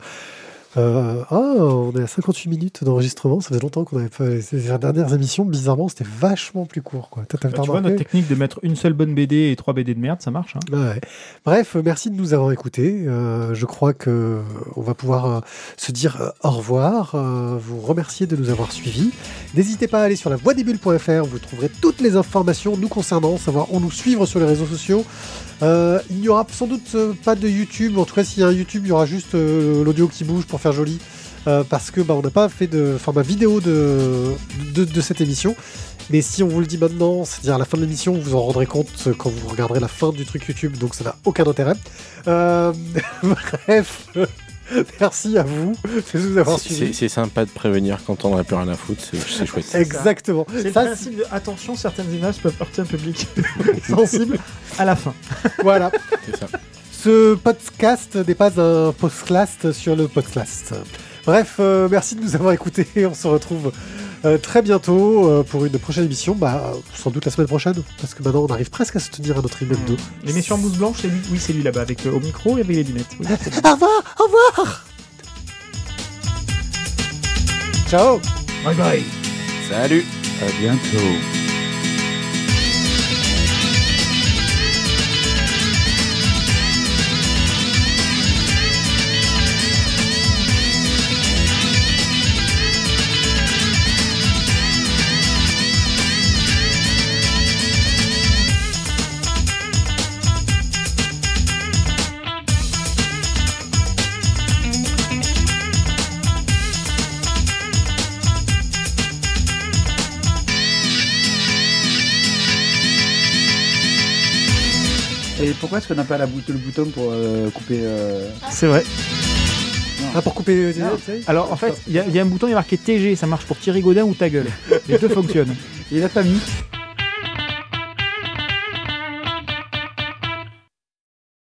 euh, ah, on est à 58 minutes d'enregistrement. Ça faisait longtemps qu'on n'avait pas. Ces dernières émissions, bizarrement, c'était vachement plus court. Quoi. Bah, tu vois, notre technique de mettre une seule bonne BD et trois BD de merde, ça marche. hein. Ouais. Bref, merci de nous avoir écoutés. Euh, je crois que on va pouvoir euh, se dire euh, au revoir, vous remercier de nous avoir suivis. N'hésitez pas à aller sur la voixdesbulles.fr, vous trouverez toutes les informations nous concernant, savoir où nous suivre sur les réseaux sociaux. Il n'y aura sans doute pas de YouTube, en tout cas s'il y a un YouTube, il y aura juste l'audio qui bouge pour faire joli. euh, parce que bah, on n'a pas fait de format vidéo de, de, de cette émission. Mais si on vous le dit maintenant, c'est-à-dire à la fin de l'émission, vous vous en rendrez compte euh, quand vous regarderez la fin du truc YouTube, donc ça n'a aucun intérêt. Euh, bref, merci à vous de nous avoir suivis. c'est sympa de prévenir quand on n'aurait plus rien à foutre, c'est chouette. Exactement. C'est le Ça, principe de attention, certaines images peuvent heurter un public sensible à la fin. voilà. C'est ça. Ce podcast n'est pas un podcast sur le podcast. Bref, euh, merci de nous avoir écoutés. On se retrouve euh, très bientôt euh, pour une prochaine émission. Bah, sans doute la semaine prochaine, parce que maintenant on arrive presque à se tenir à notre email 2. L'émission en blouse blanche, c'est lui. Oui, c'est lui là-bas, avec euh, au micro et avec les lunettes. Oui. Au revoir, au revoir. Ciao. bye bye. Salut À bientôt. Pourquoi est-ce qu'on n'a pas la bout- le bouton pour euh, couper euh, C'est vrai. Ah, pour couper. Sais Alors en fait, il y, a- y a un bouton, il est marqué TG, ça marche pour Thierry Godin ou ta gueule. Les deux fonctionnent. Il a pas mis.